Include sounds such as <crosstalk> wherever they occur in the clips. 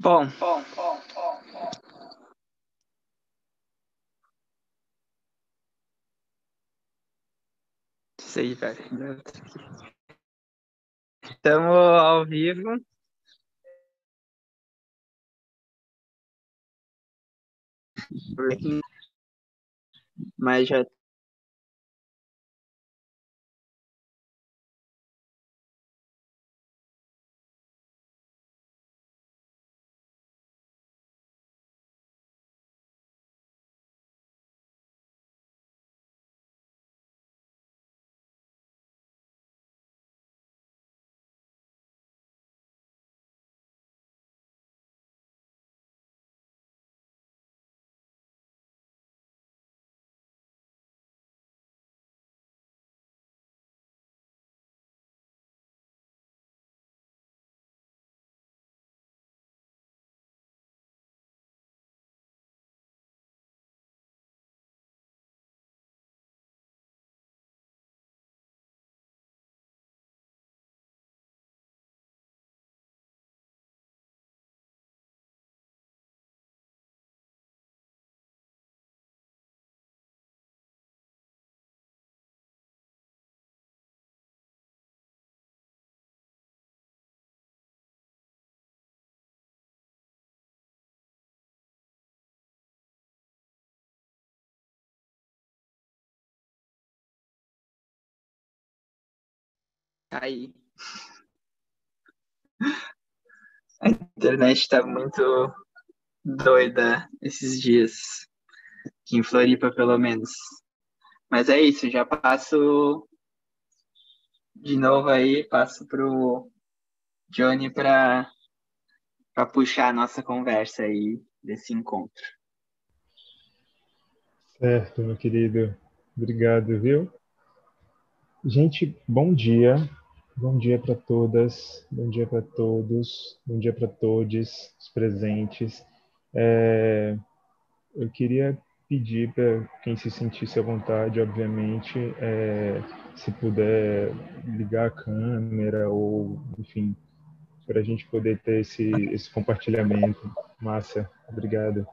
Bom, bom, bom, bom, bom. Sei, velho. Estamos ao vivo. Mas já aí. A internet está muito doida esses dias. Aqui em Floripa, pelo menos. Mas é isso, já passo de novo aí, passo pro Johnny para para puxar a nossa conversa aí desse encontro. Certo, meu querido. Obrigado, viu? Gente, bom dia. Bom dia para todas, bom dia para todos, bom dia para todos os presentes. É, eu queria pedir para quem se sentisse à vontade, obviamente, é, se puder ligar a câmera ou, enfim, para a gente poder ter esse, esse compartilhamento. Massa, obrigado.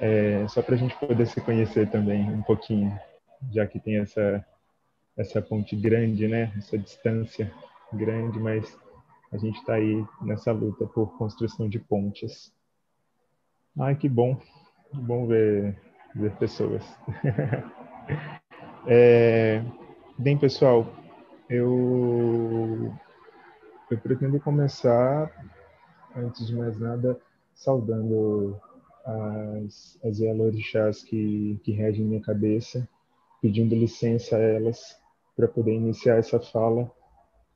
É, só para a gente poder se conhecer também um pouquinho, já que tem essa essa ponte grande, né? Essa distância grande, mas a gente está aí nessa luta por construção de pontes. Ai, que bom, bom ver, ver pessoas. <laughs> é, bem, pessoal, eu, eu pretendo começar, antes de mais nada, saudando as, as Yalorixás que, que regem minha cabeça, pedindo licença a elas para poder iniciar essa fala,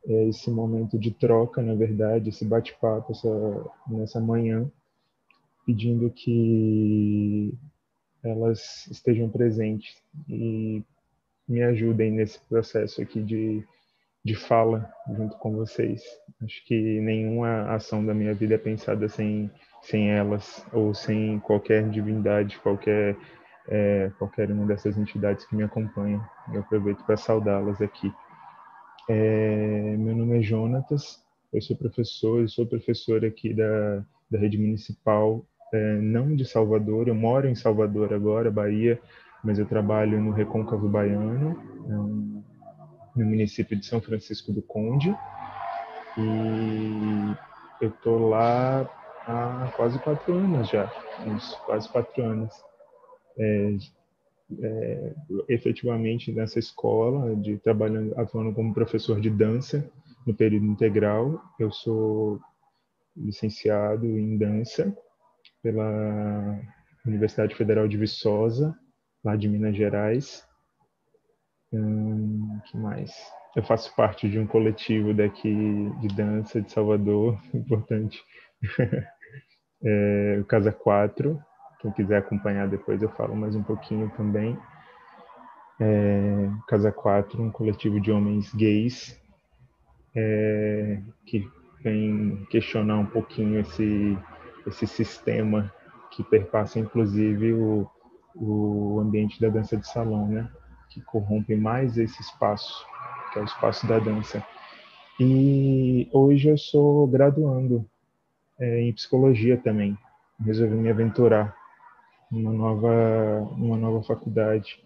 é, esse momento de troca, na verdade, esse bate-papo nessa manhã, pedindo que elas estejam presentes e me ajudem nesse processo aqui de, de fala junto com vocês. Acho que nenhuma ação da minha vida é pensada sem, sem elas ou sem qualquer divindade, qualquer é, qualquer uma dessas entidades que me acompanham. Eu aproveito para saudá-las aqui. É, meu nome é Jonatas, eu sou professor, eu sou professor aqui da, da rede municipal, é, não de Salvador, eu moro em Salvador agora, Bahia, mas eu trabalho no Recôncavo Baiano, no município de São Francisco do Conde, e eu estou lá há quase quatro anos já, uns quase quatro anos é, é, efetivamente nessa escola, de trabalhando, atuando como professor de dança no período integral. Eu sou licenciado em dança pela Universidade Federal de Viçosa, lá de Minas Gerais. Hum, que mais? Eu faço parte de um coletivo daqui de dança de Salvador, <laughs> importante. <laughs> é, o Casa 4, quem quiser acompanhar depois eu falo mais um pouquinho também. É, Casa 4, um coletivo de homens gays é, que vem questionar um pouquinho esse, esse sistema que perpassa inclusive o, o ambiente da dança de salão, né? que corrompe mais esse espaço, que é o espaço da dança. E hoje eu sou graduando é, em psicologia também. Resolvi me aventurar numa nova, numa nova faculdade,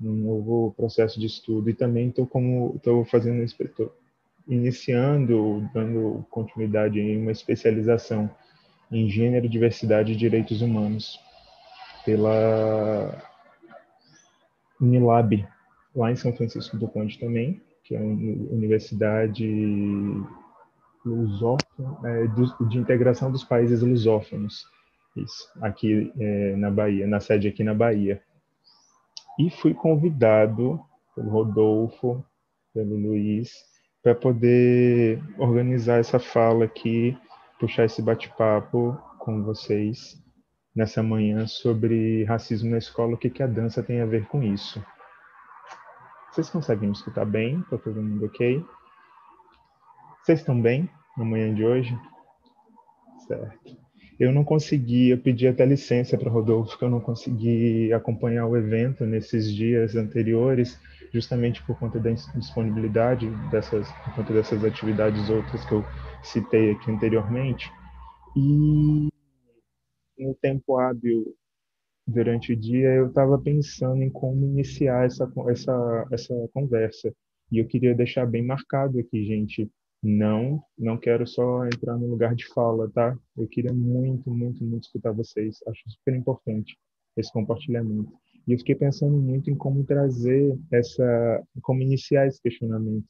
num novo processo de estudo. E também estou como estou fazendo iniciando, dando continuidade em uma especialização em gênero, diversidade e direitos humanos pela Unilab, lá em São Francisco do Conde também, que é uma universidade lusófona, é, de integração dos países lusófonos, isso, aqui é, na Bahia, na sede aqui na Bahia. E fui convidado pelo Rodolfo, pelo Luiz, para poder organizar essa fala aqui, puxar esse bate-papo com vocês nessa manhã sobre racismo na escola, o que, que a dança tem a ver com isso. Vocês conseguem me escutar bem? Está todo mundo ok? Vocês estão bem na manhã de hoje? Certo. Eu não consegui, eu pedi até licença para Rodolfo, que eu não consegui acompanhar o evento nesses dias anteriores, justamente por conta da disponibilidade dessas, por conta dessas atividades outras que eu citei aqui anteriormente. E no tempo hábil durante o dia, eu estava pensando em como iniciar essa, essa, essa conversa. E eu queria deixar bem marcado aqui, gente. Não, não quero só entrar no lugar de fala, tá? Eu queria muito, muito, muito escutar vocês. Acho super importante esse compartilhamento. E eu fiquei pensando muito em como trazer essa, como iniciar esse questionamento,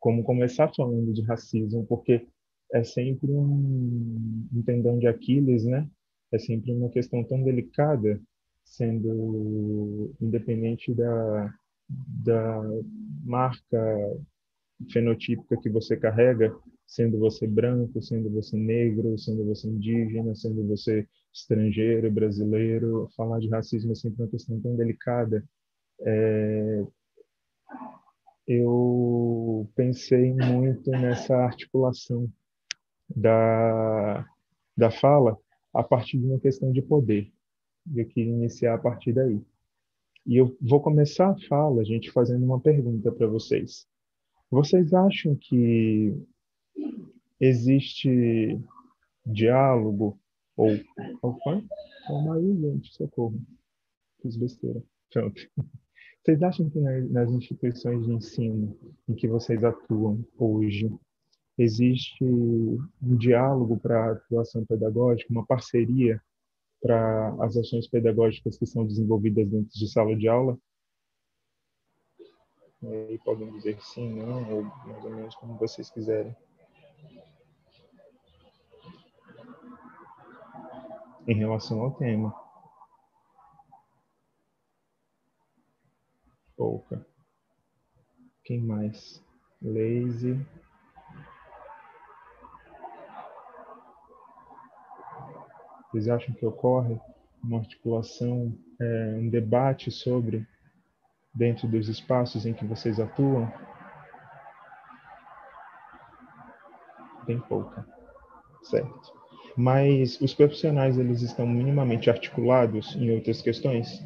como começar falando de racismo, porque é sempre um, um tendão de Aquiles, né? é sempre uma questão tão delicada, sendo independente da, da marca fenotípica que você carrega, sendo você branco, sendo você negro, sendo você indígena, sendo você estrangeiro, brasileiro, falar de racismo é sempre uma questão tão delicada. É... Eu pensei muito nessa articulação da, da fala a partir de uma questão de poder. Eu queria iniciar a partir daí. E eu vou começar a fala, gente, fazendo uma pergunta para vocês. Vocês acham que existe diálogo ou opa, calma aí, gente, socorro. Fiz besteira. Pronto. Vocês acham que nas instituições de ensino em que vocês atuam hoje, existe um diálogo para a atuação pedagógica, uma parceria para as ações pedagógicas que são desenvolvidas dentro de sala de aula? E podem dizer sim, não, ou mais ou menos como vocês quiserem. Em relação ao tema. Pouca. Quem mais? Lazy. Vocês acham que ocorre uma articulação, é, um debate sobre dentro dos espaços em que vocês atuam? Bem pouca, certo. Mas os profissionais eles estão minimamente articulados em outras questões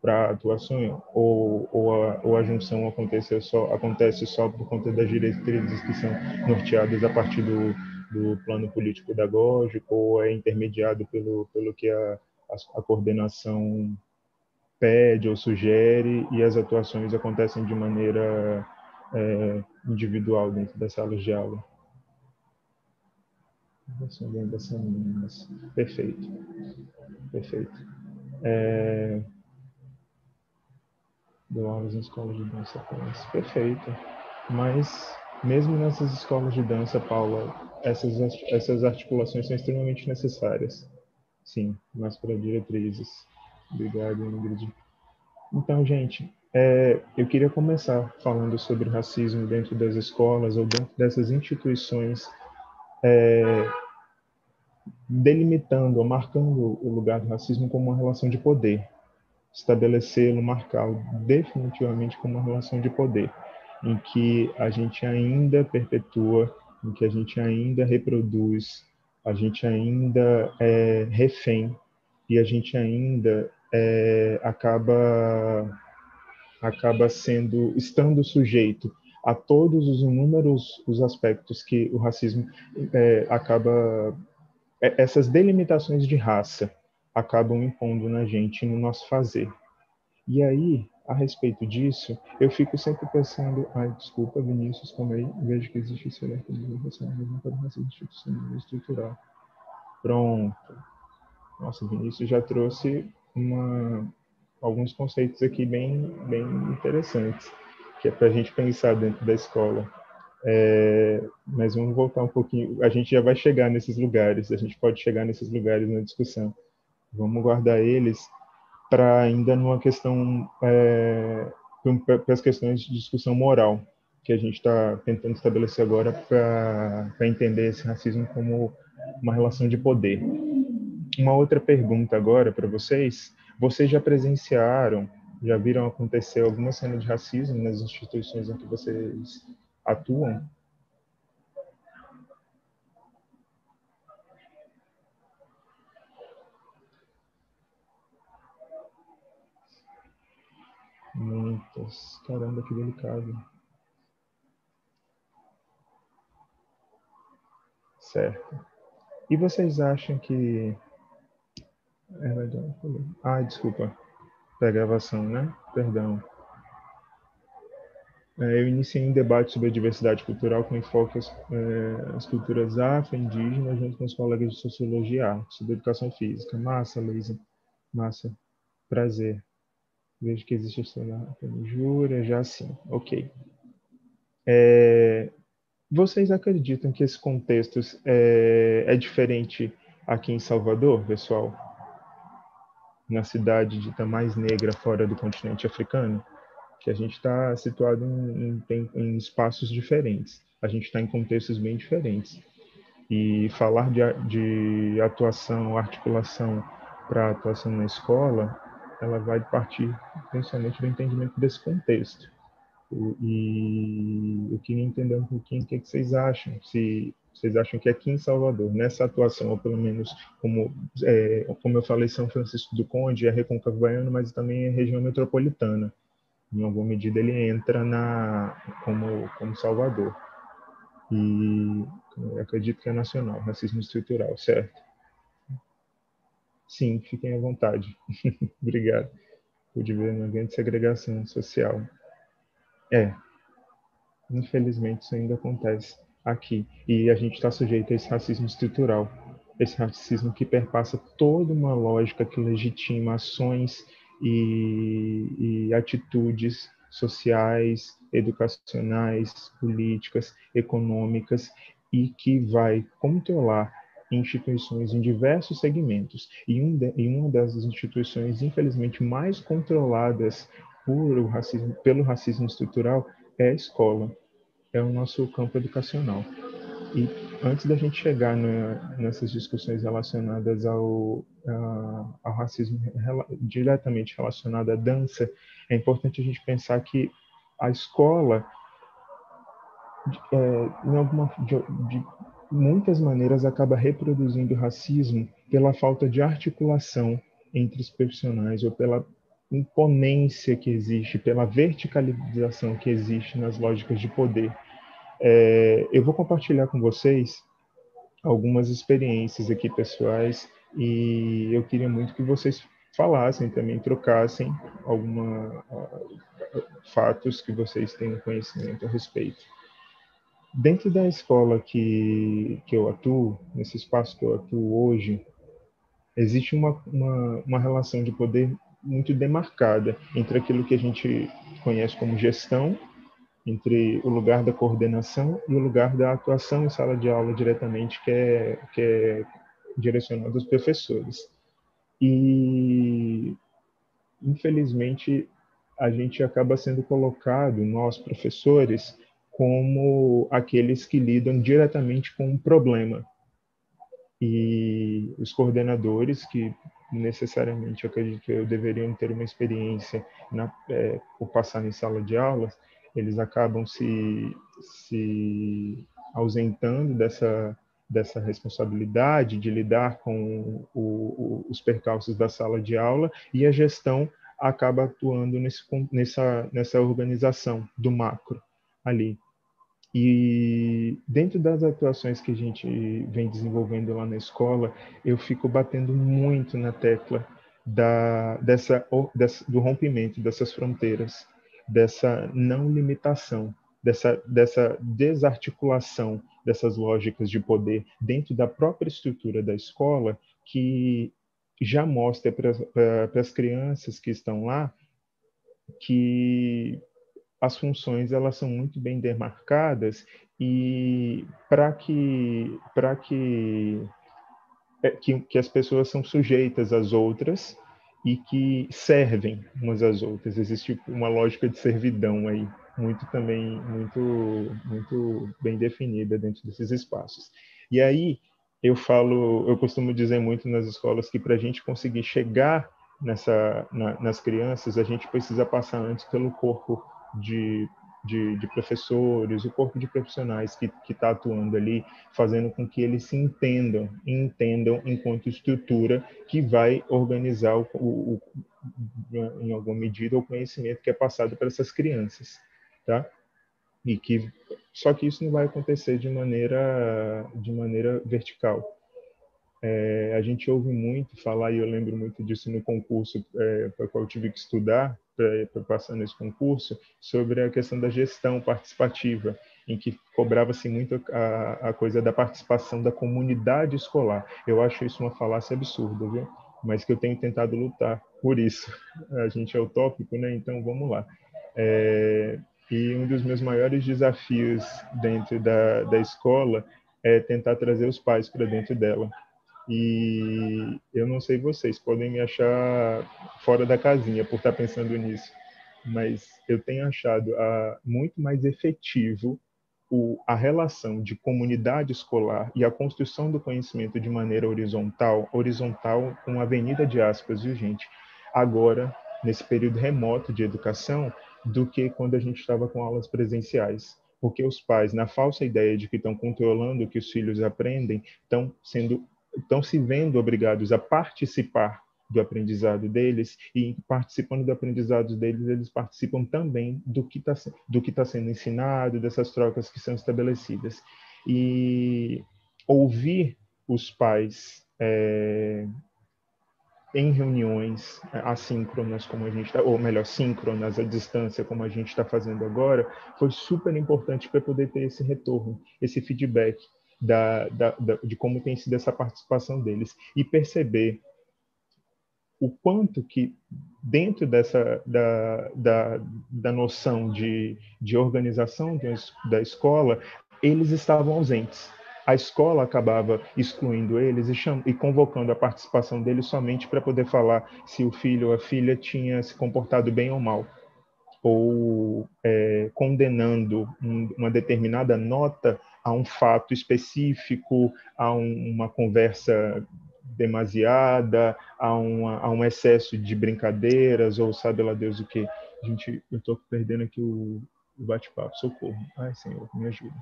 para atuação ou, ou, a, ou a junção acontece só acontece só por conta das diretrizes que são norteadas a partir do do plano político pedagógico ou é intermediado pelo, pelo que a, a, a coordenação pede ou sugere e as atuações acontecem de maneira é, individual dentro das salas de aula. Perfeito. Perfeito. É... Deu aulas em escolas de dança Perfeito. Mas mesmo nessas escolas de dança, Paula, essas, essas articulações são extremamente necessárias. Sim, mas para diretrizes. Obrigado, Ingrid. Então, gente, é, eu queria começar falando sobre racismo dentro das escolas ou dentro dessas instituições, é, delimitando ou marcando o lugar do racismo como uma relação de poder, estabelecê-lo, marcá-lo definitivamente como uma relação de poder em que a gente ainda perpetua, em que a gente ainda reproduz, a gente ainda é refém e a gente ainda é, acaba acaba sendo estando sujeito a todos os inúmeros os aspectos que o racismo é, acaba é, essas delimitações de raça acabam impondo na gente no nosso fazer. E aí, a respeito disso, eu fico sempre pensando, ai, desculpa, Vinícius, aí, vejo que existe esse relacionamento para o racismo institucional e estrutural. Pronto. Nossa, Vinícius já trouxe uma, alguns conceitos aqui bem, bem interessantes, que é para a gente pensar dentro da escola. É, mas vamos voltar um pouquinho. A gente já vai chegar nesses lugares, a gente pode chegar nesses lugares na discussão. Vamos guardar eles para ainda numa questão, é, para as questões de discussão moral, que a gente está tentando estabelecer agora para entender esse racismo como uma relação de poder. Uma outra pergunta agora para vocês: vocês já presenciaram, já viram acontecer alguma cena de racismo nas instituições em que vocês atuam? Muitas. Caramba, que delicado. Certo. E vocês acham que. É verdade. Ah, desculpa. Da gravação, né? Perdão. É, eu iniciei um debate sobre a diversidade cultural com enfoque às, é, culturas afro-indígenas junto com os colegas de Sociologia e Arte, sobre educação física. Massa, Luísa. Massa. Prazer. Vejo que existe a jura, já sim. Ok. É, vocês acreditam que esse contexto é, é, diferente aqui em Salvador, pessoal? Na cidade dita mais negra fora do continente africano? Que a gente está situado em, em, em espaços diferentes. A gente está em contextos bem diferentes. E falar de, de atuação, articulação para atuação na escola ela vai partir principalmente do entendimento desse contexto. E eu queria entender um pouquinho o que, que vocês acham, se vocês acham que aqui em Salvador, nessa atuação, ou pelo menos como, é, como eu falei, São Francisco do Conde é Recôncavo Baiano, mas também é região metropolitana. Em alguma medida ele entra na como, como Salvador. E acredito que é nacional, racismo estrutural, certo? Sim, fiquem à vontade. <laughs> Obrigado. Pude ver uma grande segregação social. É, infelizmente isso ainda acontece aqui. E a gente está sujeito a esse racismo estrutural. Esse racismo que perpassa toda uma lógica que legitima ações e, e atitudes sociais, educacionais, políticas, econômicas e que vai controlar instituições em diversos segmentos. E, um de, e uma das instituições, infelizmente, mais controladas por racismo, pelo racismo estrutural é a escola, é o nosso campo educacional. E antes da gente chegar na, nessas discussões relacionadas ao, ao racismo rela, diretamente relacionado à dança, é importante a gente pensar que a escola, é, em alguma, de, de muitas maneiras acaba reproduzindo racismo pela falta de articulação entre os profissionais ou pela imponência que existe, pela verticalização que existe nas lógicas de poder. É, eu vou compartilhar com vocês algumas experiências aqui pessoais e eu queria muito que vocês falassem também, trocassem alguns fatos que vocês tenham conhecimento a respeito. Dentro da escola que, que eu atuo, nesse espaço que eu atuo hoje, existe uma, uma, uma relação de poder muito demarcada entre aquilo que a gente conhece como gestão, entre o lugar da coordenação e o lugar da atuação em sala de aula diretamente, que é, que é direcionado aos professores. E, infelizmente, a gente acaba sendo colocado, nós professores, como aqueles que lidam diretamente com o problema. E os coordenadores, que necessariamente eu acredito que eu deveriam ter uma experiência na, é, por passar em sala de aulas, eles acabam se, se ausentando dessa, dessa responsabilidade de lidar com o, o, os percalços da sala de aula e a gestão acaba atuando nesse, nessa, nessa organização do macro ali. E dentro das atuações que a gente vem desenvolvendo lá na escola, eu fico batendo muito na tecla da, dessa, dessa, do rompimento dessas fronteiras, dessa não limitação, dessa, dessa desarticulação dessas lógicas de poder dentro da própria estrutura da escola, que já mostra para as crianças que estão lá que as funções elas são muito bem demarcadas e para que para que, é, que que as pessoas são sujeitas às outras e que servem umas às outras. Existe uma lógica de servidão aí muito também muito muito bem definida dentro desses espaços. E aí eu falo eu costumo dizer muito nas escolas que para a gente conseguir chegar nessa na, nas crianças a gente precisa passar antes pelo corpo de, de, de professores, o corpo de profissionais que está atuando ali, fazendo com que eles se entendam, entendam enquanto estrutura que vai organizar, o, o, o, em alguma medida, o conhecimento que é passado para essas crianças, tá? E que só que isso não vai acontecer de maneira de maneira vertical. É, a gente ouve muito falar, e eu lembro muito disso no concurso é, para qual eu tive que estudar, para passar nesse concurso, sobre a questão da gestão participativa, em que cobrava-se muito a, a, coisa da participação da comunidade escolar. Eu acho isso uma falácia absurda, viu? Mas que eu tenho tentado lutar por isso. <laughs> A gente é utópico, né? Então vamos lá. É, e um dos meus maiores desafios dentro da, da escola é tentar trazer os pais para dentro dela e eu não sei vocês, podem me achar fora da casinha por estar pensando nisso, mas eu tenho achado a, muito mais efetivo o, a relação de comunidade escolar e a construção do conhecimento de maneira horizontal, horizontal com avenida de aspas, viu, gente? Agora, nesse período remoto de educação, do que quando a gente estava com aulas presenciais porque os pais, na falsa ideia de que estão controlando o que os filhos aprendem, estão sendo estão se vendo obrigados a participar do aprendizado deles e participando do aprendizado deles eles participam também do que está do que está sendo ensinado dessas trocas que são estabelecidas. E ouvir os pais é, em reuniões assíncronas como a gente está ou melhor síncronas à distância como a gente está fazendo agora foi super importante para poder ter esse retorno esse feedback da, da, da, de como tem sido essa participação deles e perceber o quanto que dentro dessa da, da, da noção de, de organização da escola eles estavam ausentes. A escola acabava excluindo eles e, cham... e convocando a participação deles somente para poder falar se o filho ou a filha tinha se comportado bem ou mal ou é, condenando um, uma determinada nota a um fato específico, a um, uma conversa demasiada, a, uma, a, um excesso de brincadeiras, ou sabe lá Deus o que. Gente, eu estou perdendo aqui o, o bate-papo, socorro. Ai, Senhor, me ajuda.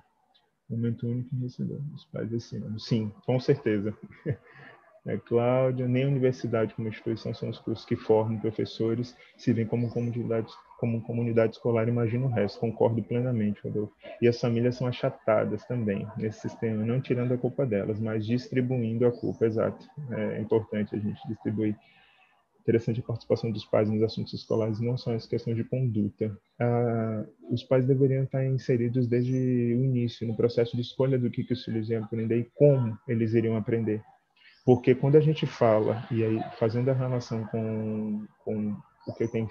Momento único em receber. Os pais ano. Sim, com certeza. <laughs> É, Cláudia, nem a universidade como instituição são os cursos que formam professores, se vêm como comunidade, como comunidade escolar, imagina o resto. Concordo plenamente, Rodolfo. E as famílias são achatadas também nesse sistema, não tirando a culpa delas, mas distribuindo a culpa, exato. É importante a gente distribuir. Interessante a participação dos pais nos assuntos escolares, não só essa questão de conduta. Ah, os pais deveriam estar inseridos desde o início, no processo de escolha do que, que os filhos iam aprender e como eles iriam aprender porque quando a gente fala, e aí fazendo a relação com, com o que eu tenho,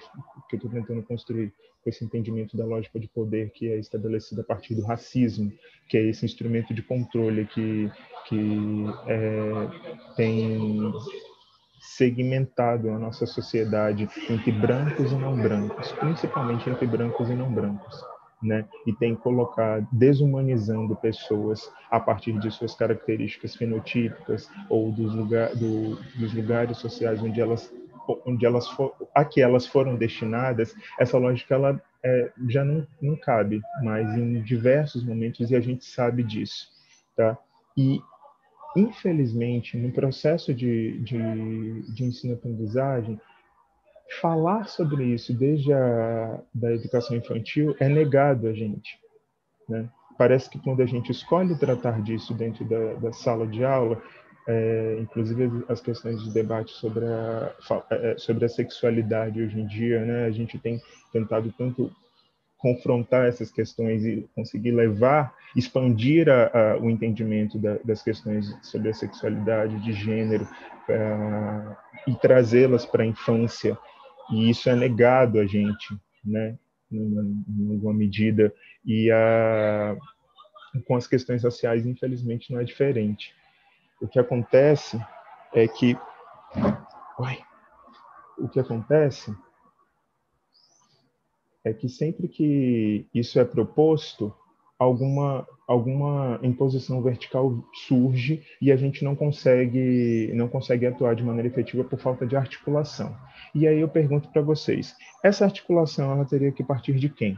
que eu estou tentando construir, com esse entendimento da lógica de poder que é estabelecida a partir do racismo, que é esse instrumento de controle que, que é, tem segmentado a nossa sociedade entre brancos e não brancos, principalmente entre brancos e não brancos né? E tem colocado desumanizando pessoas a partir de suas características fenotípicas ou dos, lugar, do, dos lugares sociais onde elas onde elas for, a que elas foram destinadas, essa lógica ela é, já não, não cabe mais em diversos momentos e a gente sabe disso, tá? E infelizmente no processo de, de, de ensino-aprendizagem falar sobre isso desde a da educação infantil é negado a gente. Né? Parece que quando a gente escolhe tratar disso dentro da, da sala de aula, é, inclusive as questões de debate sobre a, é, sobre a sexualidade hoje em dia, né? A gente tem tentado tanto confrontar essas questões e conseguir levar, expandir a, a, o entendimento da, das questões sobre a sexualidade, de gênero, uh, e trazê-las para a infância. E isso é negado a gente, né? Em alguma medida. E a, com as questões raciais, infelizmente, não é diferente. O que acontece é que. Oi, o que acontece é que sempre que isso é proposto, alguma alguma imposição vertical surge e a gente não consegue não consegue atuar de maneira efetiva por falta de articulação. E aí eu pergunto para vocês, essa articulação ela teria que partir de quem?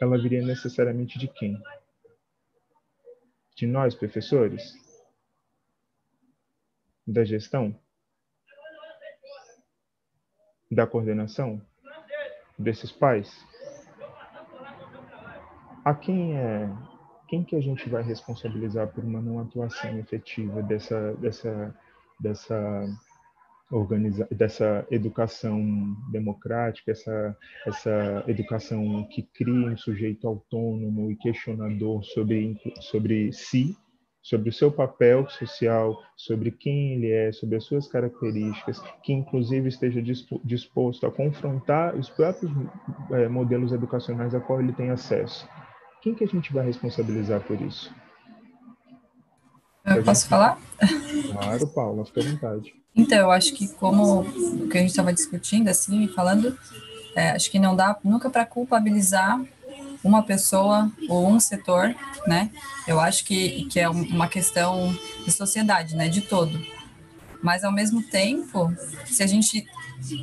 Ela viria necessariamente de quem? De nós, professores? Da gestão? Da coordenação? desses pais? A quem é quem que a gente vai responsabilizar por uma não atuação efetiva dessa dessa dessa organiza dessa educação democrática, essa essa educação que cria um sujeito autônomo e questionador sobre sobre si sobre o seu papel social, sobre quem ele é, sobre as suas características, que inclusive esteja disposto a confrontar os próprios é, modelos educacionais a qual ele tem acesso. Quem que a gente vai responsabilizar por isso? Eu posso gente... falar? Claro, Paula, fica à vontade. Então, eu acho que como o que a gente estava discutindo, assim, falando, é, acho que não dá nunca para culpabilizar uma pessoa ou um setor, né? Eu acho que, que é uma questão de sociedade, né? De todo. Mas, ao mesmo tempo, se a gente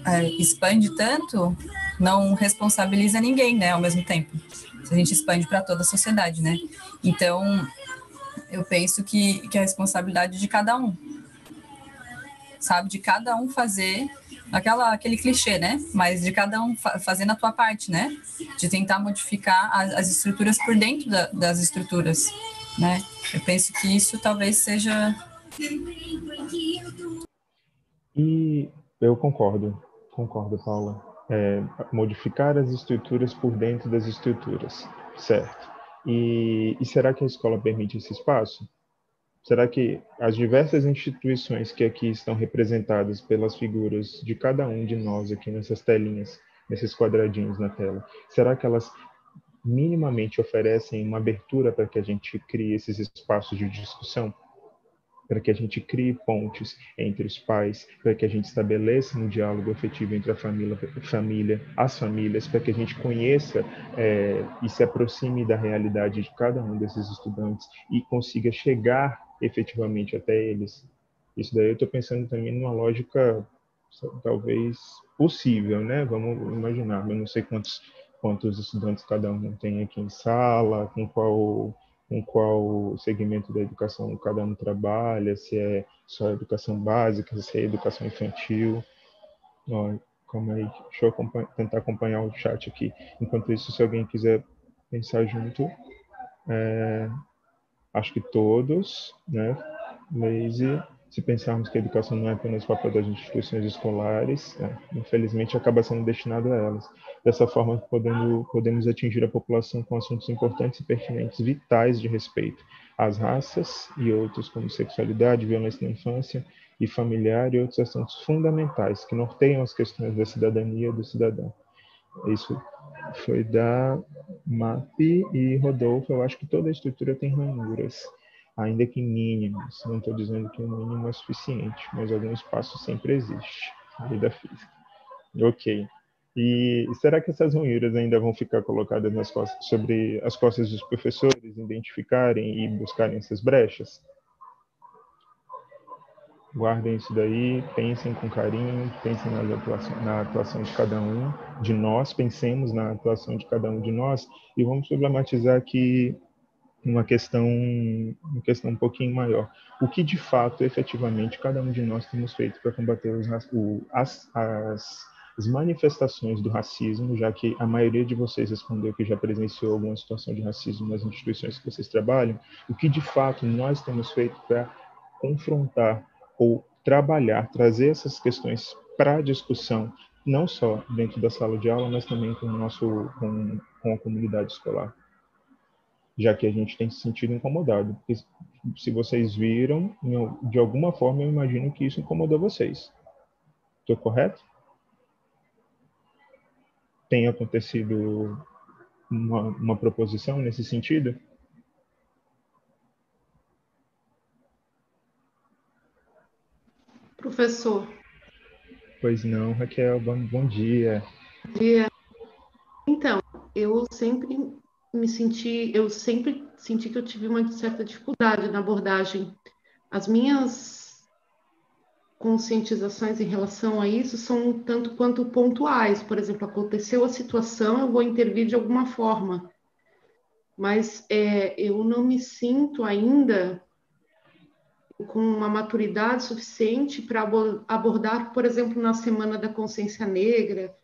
é, expande tanto, não responsabiliza ninguém, né? Ao mesmo tempo. Se a gente expande para toda a sociedade, né? Então, eu penso que, que é a responsabilidade de cada um, sabe? De cada um fazer aquela, aquele clichê, né? Mas de cada um fa fazendo a tua parte, né? De tentar modificar as, as estruturas por dentro da, das estruturas, né? Eu penso que isso talvez seja. E eu concordo, concordo, Paula. É, modificar as estruturas por dentro das estruturas, certo? E, e será que a escola permite esse espaço? Será que as diversas instituições que aqui estão representadas pelas figuras de cada um de nós aqui nessas telinhas, nesses quadradinhos na tela, será que elas minimamente oferecem uma abertura para que a gente crie esses espaços de discussão? Para que a gente crie pontes entre os pais, para que a gente estabeleça um diálogo efetivo entre a família, família as famílias, para que a gente conheça é, e se aproxime da realidade de cada um desses estudantes e consiga chegar efetivamente até eles. Isso daí eu estou pensando também numa lógica talvez possível, né? Vamos imaginar, eu não sei quantos quantos estudantes cada um tem aqui em sala, com qual com qual segmento da educação cada um trabalha, se é só educação básica, se é educação infantil. Ó, calma aí, deixa eu tentar acompanhar o chat aqui. Enquanto isso, se alguém quiser pensar junto, é, acho que todos, né, se pensarmos que a educação não é apenas o papel das instituições escolares, é, infelizmente acaba sendo destinado a elas. Dessa forma, podendo, podemos atingir a população com assuntos importantes e pertinentes, vitais de respeito às raças e outros, como sexualidade, violência na infância e familiar e outros assuntos fundamentais que norteiam as questões da cidadania do cidadão. Isso foi da MAP e Rodolfo. Eu acho que toda a estrutura tem ranhuras, ainda que mínimas. Não estou dizendo que o mínimo é suficiente, mas algum espaço sempre existe. Vida física. Ok. E será que essas ranhuras ainda vão ficar colocadas nas costas, sobre as costas dos professores, identificarem e buscarem essas brechas? Guardem isso daí, pensem com carinho, pensem na atuação, na atuação de cada um de nós, pensemos na atuação de cada um de nós e vamos problematizar aqui uma questão, uma questão um pouquinho maior. O que de fato, efetivamente, cada um de nós temos feito para combater os, o, as, as, as manifestações do racismo, já que a maioria de vocês respondeu que já presenciou alguma situação de racismo nas instituições que vocês trabalham, o que de fato nós temos feito para confrontar ou trabalhar, trazer essas questões para discussão, não só dentro da sala de aula, mas também com, o nosso, com, com a comunidade escolar. Já que a gente tem se sentido incomodado. Porque se vocês viram, de alguma forma eu imagino que isso incomodou vocês. Estou correto? Tem acontecido uma, uma proposição nesse sentido? Professor. Pois não, Raquel, bom, bom dia. Bom dia. Então, eu sempre me senti, eu sempre senti que eu tive uma certa dificuldade na abordagem. As minhas conscientizações em relação a isso são tanto quanto pontuais. Por exemplo, aconteceu a situação, eu vou intervir de alguma forma. Mas é, eu não me sinto ainda com uma maturidade suficiente para abordar, por exemplo, na Semana da Consciência Negra,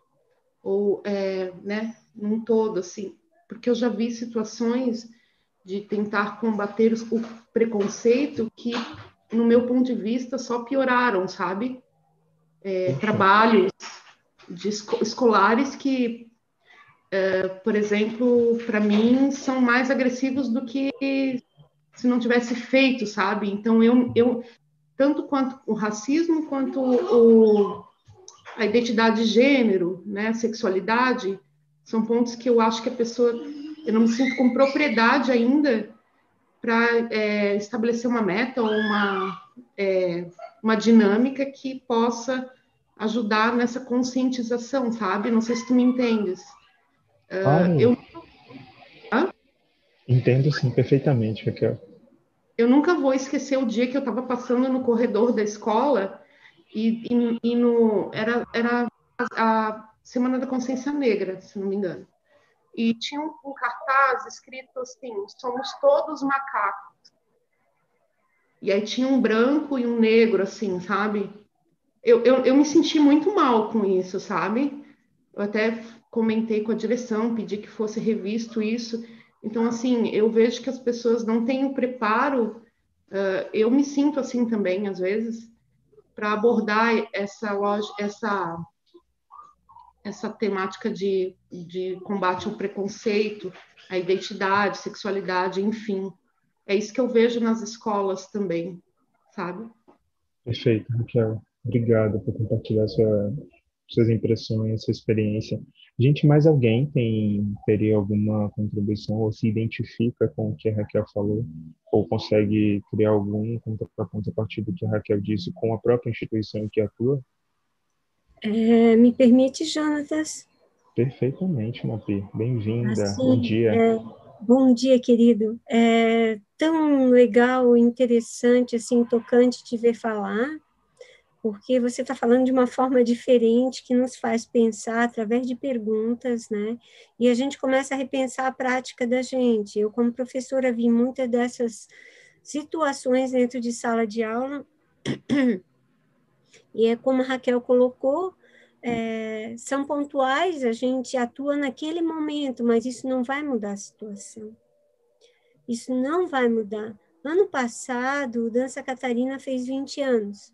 ou, é, né, num todo, assim, porque eu já vi situações de tentar combater o preconceito que, no meu ponto de vista, só pioraram, sabe? É, trabalhos de escolares que, é, por exemplo, para mim, são mais agressivos do que se não tivesse feito, sabe? Então eu, eu tanto quanto o racismo quanto o, a identidade de gênero, né, a sexualidade, são pontos que eu acho que a pessoa eu não me sinto com propriedade ainda para é, estabelecer uma meta ou uma é, uma dinâmica que possa ajudar nessa conscientização, sabe? Não sei se tu me entendes. Uh, eu Entendo sim, perfeitamente, Raquel. Eu nunca vou esquecer o dia que eu estava passando no corredor da escola e, e, e, no, era, era a Semana da Consciência Negra, se não me engano. E tinha um, um cartaz escrito assim: somos todos macacos. E aí tinha um branco e um negro, assim, sabe? Eu, eu, eu me senti muito mal com isso, sabe? Eu até comentei com a direção, pedi que fosse revisto isso. Então, assim, eu vejo que as pessoas não têm o preparo, uh, eu me sinto assim também, às vezes, para abordar essa, essa, essa temática de, de combate ao preconceito, à identidade, sexualidade, enfim. É isso que eu vejo nas escolas também, sabe? Perfeito, Raquel. Obrigado por compartilhar sua, suas impressões, sua experiência. Gente, mais alguém tem teria alguma contribuição ou se identifica com o que a Raquel falou ou consegue criar algum contraponto a partir do que a Raquel disse com a própria instituição que atua? É, me permite, Jonatas? Perfeitamente, Mapi. Bem-vinda. Assim, bom dia. É, bom dia, querido. É tão legal, interessante, assim, tocante te ver falar porque você está falando de uma forma diferente que nos faz pensar através de perguntas, né? E a gente começa a repensar a prática da gente. Eu, como professora, vi muitas dessas situações dentro de sala de aula, <clears throat> e é como a Raquel colocou, é, são pontuais, a gente atua naquele momento, mas isso não vai mudar a situação. Isso não vai mudar. Ano passado, o Dança Catarina fez 20 anos.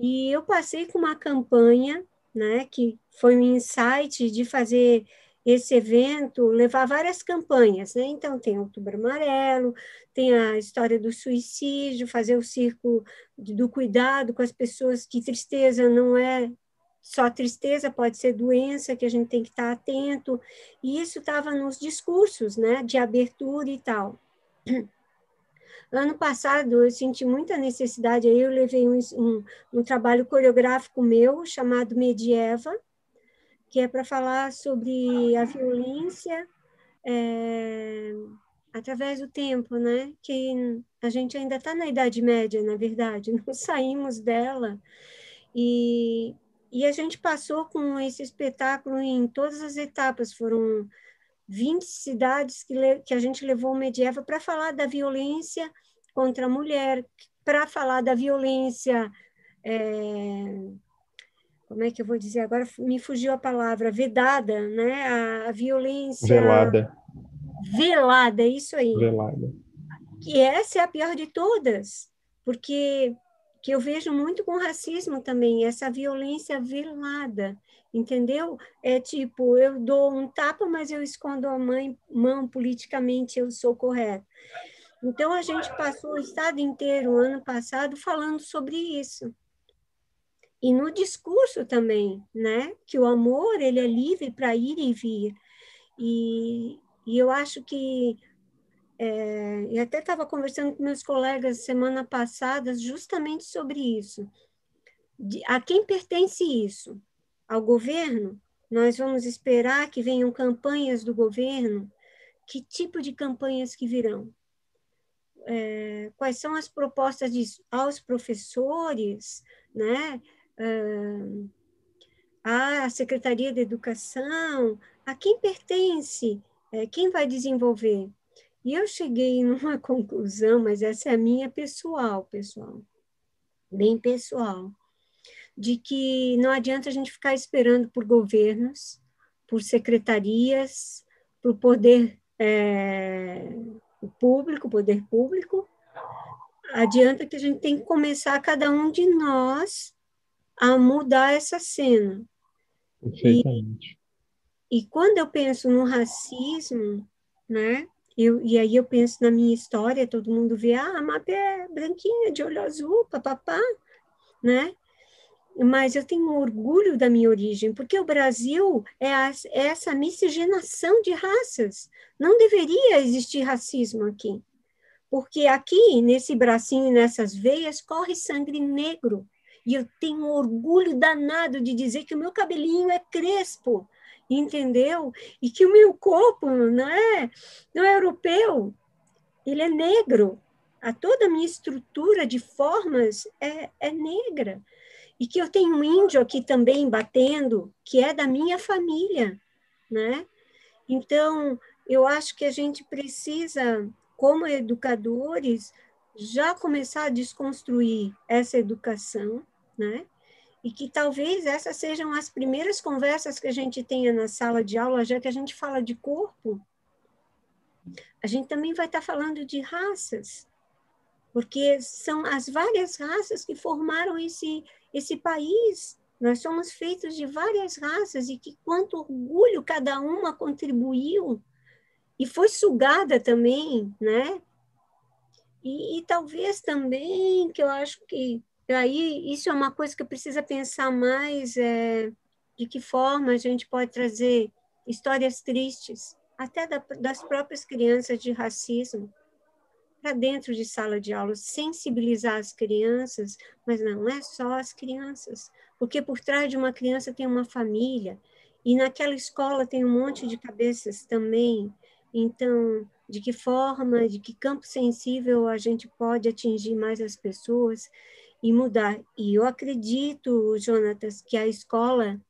E eu passei com uma campanha, né, que foi um insight de fazer esse evento, levar várias campanhas, né? Então tem Outubro Amarelo, tem a história do suicídio, fazer o círculo do cuidado com as pessoas, que tristeza não é só tristeza, pode ser doença, que a gente tem que estar atento. E isso estava nos discursos, né, de abertura e tal. Ano passado eu senti muita necessidade, aí eu levei um, um, um trabalho coreográfico meu chamado Medieva, que é para falar sobre a violência é, através do tempo, né? Que a gente ainda está na Idade Média, na verdade, <laughs> não saímos dela. E, e a gente passou com esse espetáculo em todas as etapas, foram 20 cidades que, que a gente levou o Medieva para falar da violência contra a mulher, para falar da violência é, como é que eu vou dizer agora? Me fugiu a palavra vedada né? A, a violência velada. Velada isso aí. Velada. Que essa é a pior de todas porque que eu vejo muito com racismo também essa violência velada entendeu é tipo eu dou um tapa mas eu escondo a mãe, mão politicamente eu sou correto então a gente passou o estado inteiro ano passado falando sobre isso e no discurso também, né? Que o amor ele é livre para ir e vir. E, e eu acho que é, eu até estava conversando com meus colegas semana passada justamente sobre isso. De, a quem pertence isso? Ao governo? Nós vamos esperar que venham campanhas do governo? Que tipo de campanhas que virão? É, quais são as propostas de, aos professores, né? à Secretaria de Educação, a quem pertence, é, quem vai desenvolver. E eu cheguei <laughs> numa conclusão, mas essa é a minha pessoal, pessoal, bem pessoal, de que não adianta a gente ficar esperando por governos, por secretarias, por poder é, público, poder público. Adianta que a gente tem que começar cada um de nós a mudar essa cena. Perfeitamente. E, e quando eu penso no racismo, né? Eu, e aí eu penso na minha história, todo mundo vê, ah, a Map é branquinha, de olho azul, papapá, né? Mas eu tenho orgulho da minha origem, porque o Brasil é, a, é essa miscigenação de raças. Não deveria existir racismo aqui. Porque aqui, nesse bracinho, nessas veias, corre sangue negro. E eu tenho um orgulho danado de dizer que o meu cabelinho é crespo, entendeu? E que o meu corpo não é, não é europeu, ele é negro. A toda a minha estrutura de formas é, é negra. E que eu tenho um índio aqui também batendo, que é da minha família, né? Então, eu acho que a gente precisa, como educadores, já começar a desconstruir essa educação, né? E que talvez essas sejam as primeiras conversas que a gente tenha na sala de aula, já que a gente fala de corpo, a gente também vai estar falando de raças, porque são as várias raças que formaram esse, esse país. Nós somos feitos de várias raças e que quanto orgulho cada uma contribuiu e foi sugada também, né? E, e, talvez também, que eu acho que aí isso é uma coisa que precisa pensar mais, é, de que forma a gente pode trazer histórias tristes, até da, das próprias crianças de racismo, para dentro de sala de aula, sensibilizar as crianças, mas não é só as crianças, porque por trás de uma criança tem uma família, e naquela escola tem um monte de cabeças também, então de que forma, de que campo sensível a gente pode atingir mais as pessoas e mudar. E eu acredito, Jonatas, que a escola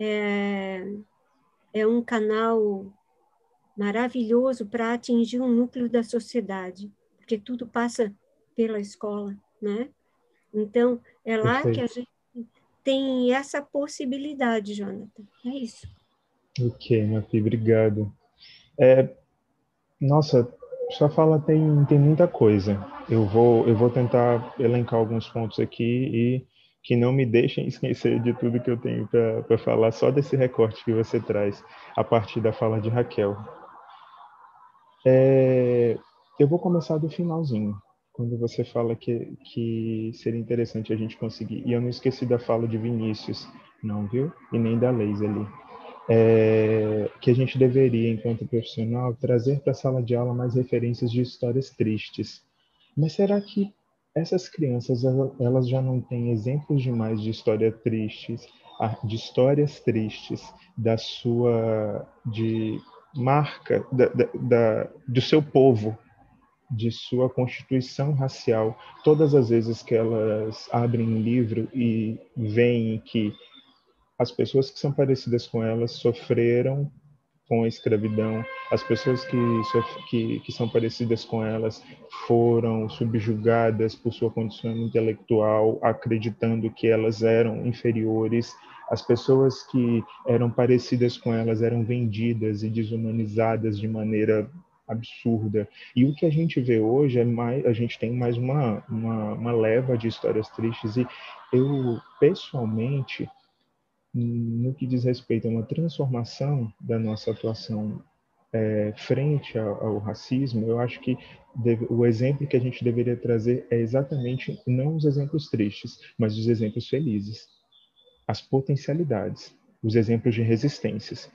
é, é um canal maravilhoso para atingir um núcleo da sociedade, porque tudo passa pela escola, né? Então, é lá Perfeito. que a gente tem essa possibilidade, Jonathan. É isso. Ok, Mafi, obrigado. É, nossa, sua fala tem, tem muita coisa. Eu vou, eu vou tentar elencar alguns pontos aqui e que não me deixem <laughs> esquecer de tudo que eu tenho para falar, só desse recorte que você traz a partir da fala de Raquel. É, eu vou começar do finalzinho, quando você fala que, que seria interessante a gente conseguir. E eu não esqueci da fala de Vinícius, não, viu? E nem da Leis ali é, que a gente deveria, enquanto profissional, trazer para a sala de aula mais referências de histórias tristes. Mas será que essas crianças elas já não têm exemplos demais de histórias tristes, de histórias tristes da sua de marca da, da, do seu povo, de sua constituição racial. Todas as vezes que elas abrem um livro e veem que as pessoas que são parecidas com elas sofreram com a escravidão, as pessoas que, que, que são parecidas com elas foram subjugadas por sua condição intelectual, acreditando que elas eram inferiores, as pessoas que eram parecidas com elas eram vendidas e desumanizadas de maneira absurda. E o que a gente vê hoje é mais, a gente tem mais uma, uma, uma leva de histórias tristes e eu pessoalmente no que diz respeito a uma transformação da nossa atuação é, frente ao, ao, racismo, eu acho que deve, o exemplo que a gente deveria trazer é exatamente não os exemplos tristes, mas os exemplos felizes, as potencialidades, os exemplos de resistências,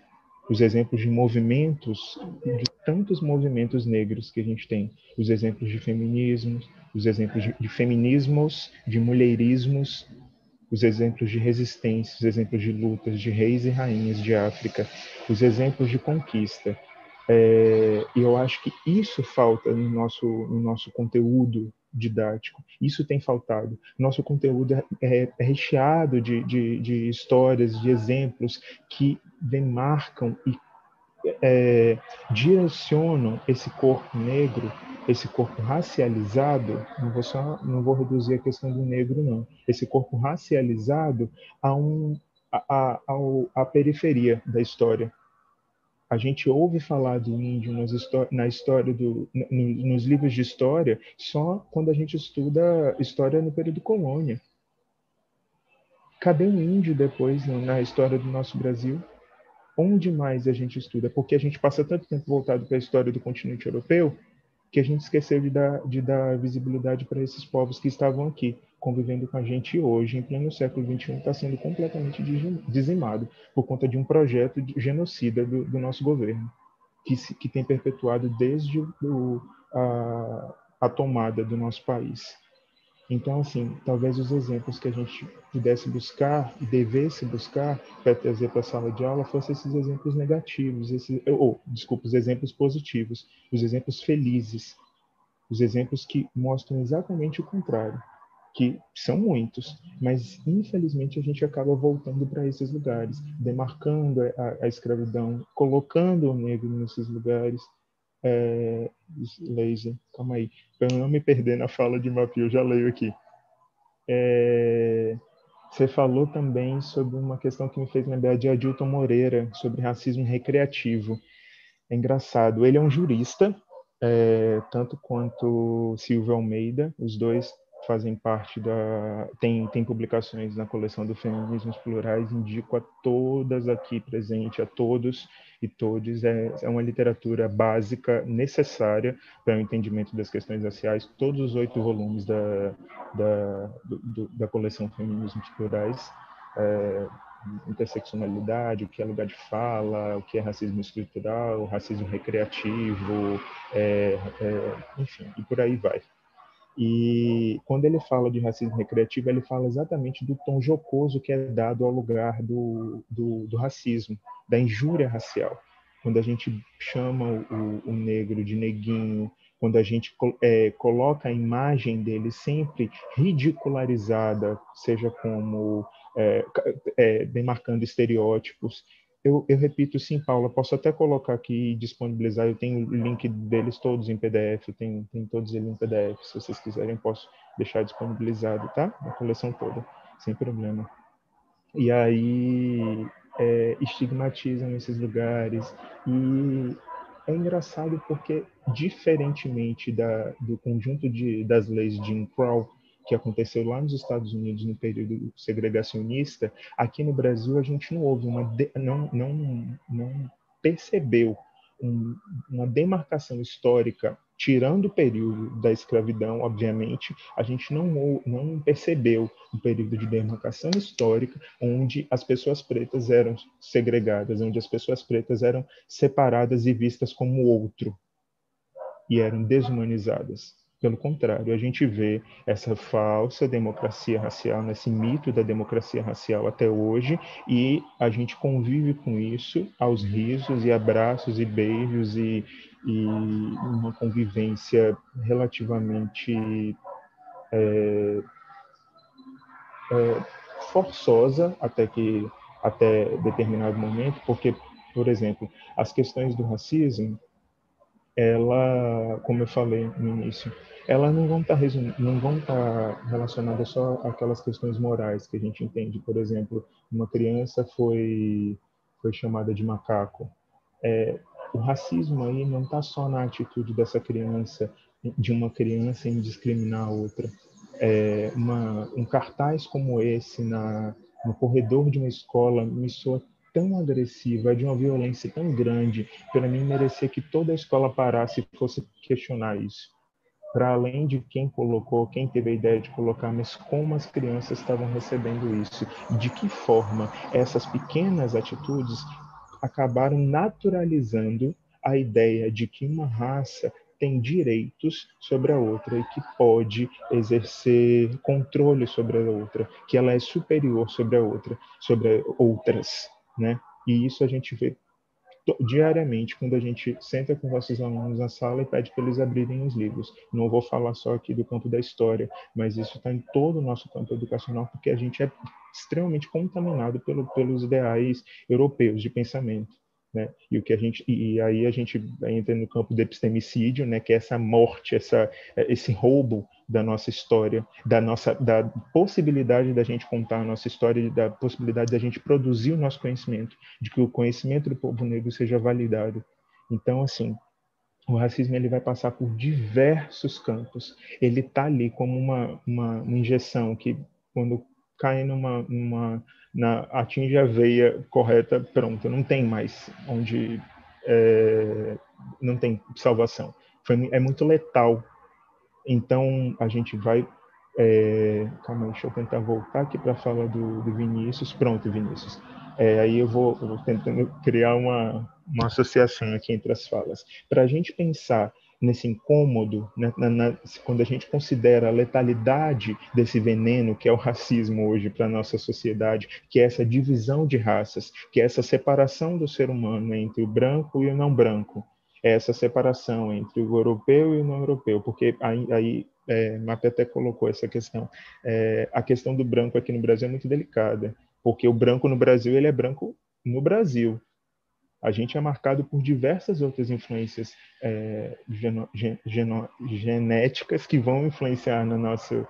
os exemplos de movimentos, de tantos movimentos negros que a gente tem, os exemplos de feminismo, os exemplos de, de feminismos, de mulherismos, os exemplos de resistência, os exemplos de lutas de reis e rainhas de África, os exemplos de conquista. É, e eu acho que isso falta no nosso, no nosso conteúdo didático. Isso tem faltado. Nosso conteúdo é, é, é recheado de, de, de, histórias, de exemplos que demarcam e é, direcionam esse corpo negro esse corpo racializado, não vou só, não vou reduzir a questão do negro não, esse corpo racializado a um a, a, a periferia da história. A gente ouve falar do índio na história do, nos livros de história só quando a gente estuda história no período colônia. Cadê o índio depois na história do nosso Brasil? Onde mais a gente estuda? Porque a gente passa tanto tempo voltado para a história do continente europeu que a gente esqueceu de dar, de dar visibilidade para esses povos que estavam aqui, convivendo com a gente hoje, em pleno século XXI, está sendo completamente dizimado por conta de um projeto de genocida do, do nosso governo, que, se, que tem perpetuado desde o, a, a tomada do nosso país. Então, assim, talvez os exemplos que a gente pudesse buscar e devesse buscar para trazer para a sala de aula fossem esses exemplos negativos, esses, ou, desculpa, os exemplos positivos, os exemplos felizes, os exemplos que mostram exatamente o contrário, que são muitos, mas infelizmente a gente acaba voltando para esses lugares, demarcando a, a escravidão, colocando o negro nesses lugares, é, laser, calma aí, para não me perder na fala de Mapio, eu já leio aqui. É, você falou também sobre uma questão que me fez lembrar de Adilton Moreira, sobre racismo recreativo. É engraçado, ele é um jurista, é, tanto quanto Silvio Almeida, os dois fazem parte da. Tem, tem publicações na coleção do Feminismos Plurais, indico a todas aqui presente, a todos e todos. É, é uma literatura básica, necessária para o entendimento das questões raciais. Todos os oito volumes da, da, do, da coleção Feminismos Plurais. É, interseccionalidade, o que é lugar de fala, o que é racismo estrutural, racismo recreativo, é, é, enfim, e por aí vai. E quando ele fala de racismo recreativo, ele fala exatamente do tom jocoso que é dado ao lugar do, do, do racismo, da injúria racial. Quando a gente chama o, o negro de neguinho, quando a gente é, coloca a imagem dele sempre ridicularizada, seja como é, é, demarcando estereótipos, eu, eu, repito sim, Paula, posso até colocar aqui e disponibilizar, eu tenho o link deles todos em PDF, tenho todos eles em PDF, se vocês quiserem posso deixar disponibilizado, tá? A coleção toda, sem problema. E aí é, estigmatizam esses lugares e é engraçado porque, diferentemente da, do conjunto de, das leis de Jim Crow, que aconteceu lá nos Estados Unidos no período segregacionista, aqui no Brasil a gente não houve uma de, não, não, não percebeu um, uma demarcação histórica tirando o período da escravidão, obviamente, a gente não, não percebeu um período de demarcação histórica onde as pessoas pretas eram segregadas, onde as pessoas pretas eram separadas e vistas como outro e eram desumanizadas. Pelo contrário, a gente vê essa falsa democracia racial, nesse mito da democracia racial até hoje, e a gente convive com isso aos risos e abraços e beijos e, e uma convivência relativamente é, é, forçosa até que até determinado momento, porque Por exemplo, as questões do racismo, ela, como eu falei no início, elas não vão estar tá não vão estar tá relacionadas só àquelas questões morais que a gente entende. Por exemplo, uma criança foi foi chamada de macaco. É, o racismo aí não está só na atitude dessa criança, de uma criança em discriminar a outra. É, uma, um cartaz como esse na, no corredor de uma escola me soa tão agressivo, é de uma violência tão grande, para mim merecia que toda a escola parasse e fosse questionar isso. Para além de quem colocou, quem teve a ideia de colocar, mas como as crianças estavam recebendo isso, de que forma essas pequenas atitudes acabaram naturalizando a ideia de que uma raça tem direitos sobre a outra e que pode exercer controle sobre a outra, que ela é superior sobre a outra, sobre outras, né? E isso a gente vê diariamente quando a gente senta com nossos alunos na sala e pede para eles abrirem os livros. Não vou falar só aqui do campo da história, mas isso está em todo o nosso campo educacional porque a gente é extremamente contaminado pelo, pelos ideais europeus de pensamento. Né? E o que a gente e aí a gente entra no campo do epistemicídio, né? Que é essa morte, essa esse roubo da nossa história, da nossa da possibilidade da gente contar a nossa história, da possibilidade da gente produzir o nosso conhecimento, de que o conhecimento do povo negro seja validado. Então, assim, o racismo ele vai passar por diversos campos. Ele está ali como uma, uma, uma injeção que quando cai numa, numa na, atinge a veia correta, pronto, não tem mais onde é, não tem salvação. Foi, é muito letal. Então a gente vai. É, calma deixa eu tentar voltar aqui para falar do, do Vinícius. Pronto, Vinícius. É, aí eu vou, eu vou tentando criar uma, uma associação aqui entre as falas. Para a gente pensar nesse incômodo, né, na, na, quando a gente considera a letalidade desse veneno que é o racismo hoje para a nossa sociedade, que é essa divisão de raças, que é essa separação do ser humano entre o branco e o não branco, é essa separação entre o europeu e o não europeu, porque aí, aí é, até colocou essa questão. É, a questão do branco aqui no Brasil é muito delicada, porque o branco no Brasil ele é branco no Brasil, a gente é marcado por diversas outras influências é, geno, geno, genéticas que vão influenciar no nosso,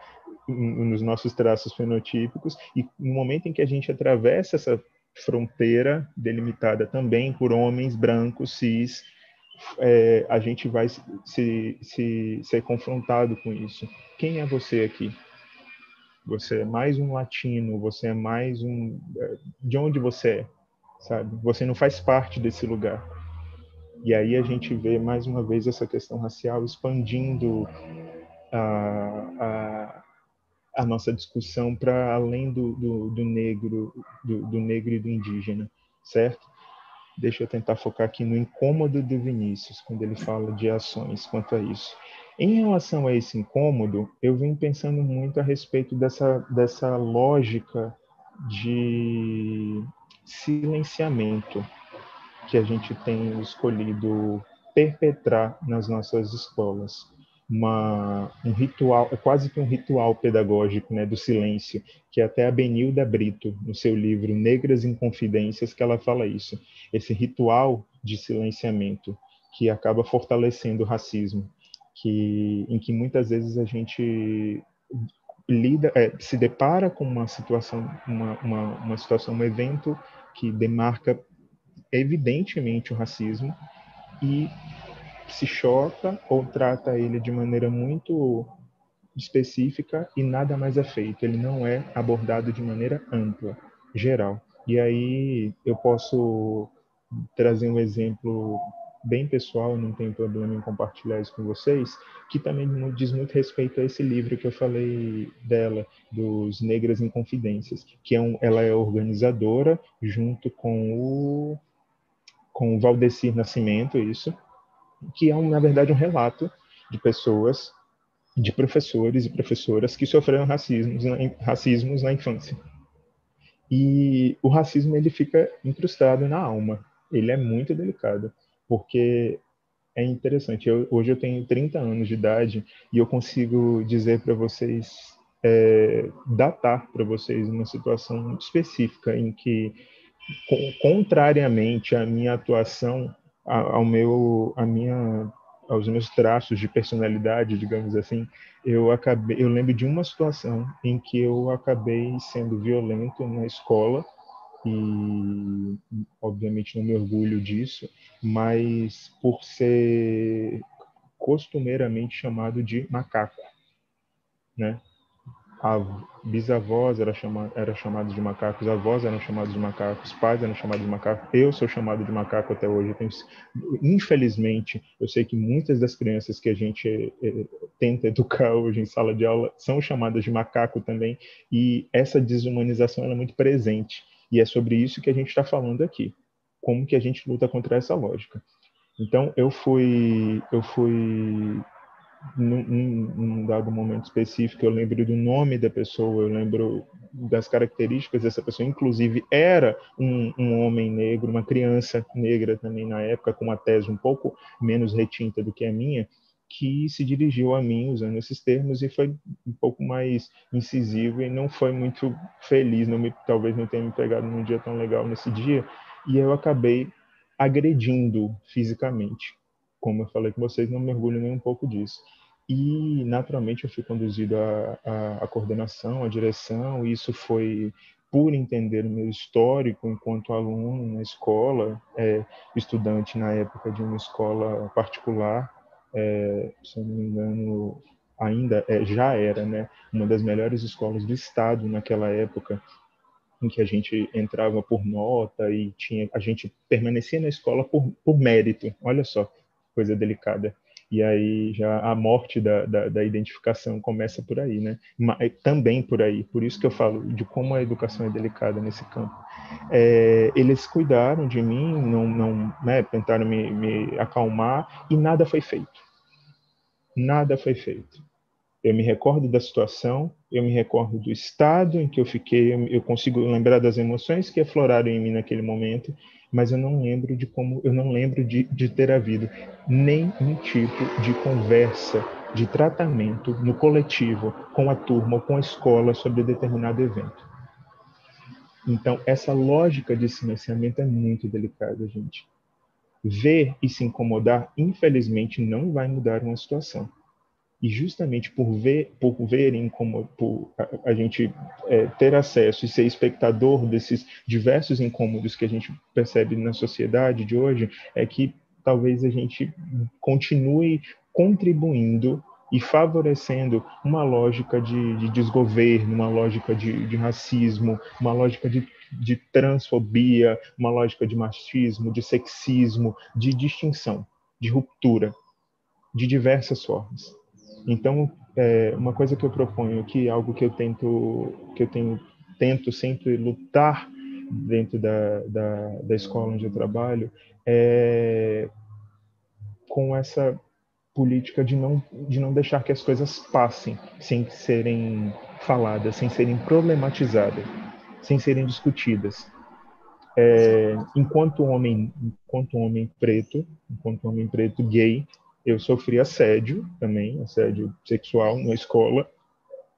nos nossos traços fenotípicos. E no momento em que a gente atravessa essa fronteira delimitada também por homens brancos cis é, a gente vai se, se, ser confrontado com isso. Quem é você aqui? Você é mais um latino? Você é mais um é, de onde você é sabe? Você não faz parte desse lugar. E aí a gente vê mais uma vez essa questão racial expandindo a, a, a nossa discussão para além do, do, do negro, do, do, negro e do indígena, certo? Deixa eu tentar focar aqui no incômodo do Vinícius, quando ele fala de ações quanto a isso. Em relação a esse incômodo, eu venho pensando muito a respeito dessa, dessa lógica de silenciamento que a gente tem escolhido perpetrar nas nossas escolas. Uma, um ritual, é quase que um ritual pedagógico né, do silêncio, que até a Benilda Brito, no seu livro Negras em Confidências, que ela fala isso. Esse ritual de silenciamento que acaba fortalecendo o racismo, que, em que muitas vezes a gente lida, é, se depara com uma situação, uma, uma, uma situação, um evento que demarca evidentemente o racismo e se choca ou trata ele de maneira muito específica e nada mais é feito. Ele não é abordado de maneira ampla, geral. E aí eu posso trazer um exemplo bem pessoal, não tenho problema em compartilhar isso com vocês, que também diz muito respeito a esse livro que eu falei dela, dos Negras em Confidências, que é um, ela é organizadora junto com o com o Valdecir Nascimento, isso, que é, um, na verdade, um relato de pessoas, de professores e professoras que sofreram racismos, racismos na infância. E o racismo ele fica incrustado na alma, ele é muito delicado porque é interessante. Eu, hoje eu tenho 30 anos de idade e eu consigo dizer para vocês, é, datar para vocês uma situação específica em que contrariamente à minha atuação, ao meu, a minha, aos meus traços de personalidade, digamos assim, eu acabei, eu lembro de uma situação em que eu acabei sendo violento na escola e obviamente não me orgulho disso, mas por ser costumeiramente chamado de macaco, né? A bisavós era chamada era chamado de macacos, avós eram chamados de macacos, pais eram chamados de macacos. Eu sou chamado de macaco até hoje. Eu tenho, infelizmente, eu sei que muitas das crianças que a gente eh, tenta educar hoje em sala de aula são chamadas de macaco também, e essa desumanização é muito presente. E é sobre isso que a gente está falando aqui. Como que a gente luta contra essa lógica. Então, eu fui, eu fui num, num, dado momento específico, eu lembro do nome da pessoa, eu lembro das características dessa pessoa, inclusive era um, um, homem negro, uma criança negra também na época, com uma tese um pouco menos retinta do que a minha, que se dirigiu a mim usando esses termos e foi um pouco mais incisivo e não foi muito feliz, não me, talvez não tenha me pegado num dia tão legal nesse dia, e eu acabei agredindo fisicamente. Como eu falei com vocês, não mergulho nem um pouco disso. E, naturalmente, eu fui conduzido à, coordenação, à direção, e isso foi por entender o meu histórico enquanto aluno na escola, é, estudante na época de uma escola particular, é, se não me engano, ainda é, já era, né, uma das melhores escolas do estado naquela época, em que a gente entrava por nota e tinha, a gente permanecia na escola por, por mérito. Olha só, coisa delicada. E aí já a morte da, da, da, identificação começa por aí, né? Mas, também por aí. Por isso que eu falo de como a educação é delicada nesse campo. É, eles cuidaram de mim, não, não né, tentaram me, me acalmar e nada foi feito nada foi feito. Eu me recordo da situação, eu me recordo do estado em que eu fiquei, eu consigo lembrar das emoções que afloraram em mim naquele momento, mas eu não lembro de como, eu não lembro de, de ter havido nem um tipo de conversa, de tratamento no coletivo, com a turma com a escola sobre determinado evento. Então, essa lógica de silenciamento é muito delicada, gente ver e se incomodar, infelizmente, não vai mudar uma situação. E justamente por ver, por ver como por a, a gente é, ter acesso e ser espectador desses diversos incômodos que a gente percebe na sociedade de hoje, é que talvez a gente continue contribuindo e favorecendo uma lógica de, de desgoverno, uma lógica de, de racismo, uma lógica de de transfobia, uma lógica de machismo, de sexismo, de distinção, de ruptura, de diversas formas. Então, é, uma coisa que eu proponho aqui, algo que eu tento, que eu tenho, tento sempre lutar dentro da, da, da escola onde eu trabalho, é com essa política de não, de não deixar que as coisas passem sem serem faladas, sem serem problematizadas sem serem discutidas. É, enquanto homem, enquanto homem preto, enquanto homem preto gay, eu sofri assédio também, assédio sexual na escola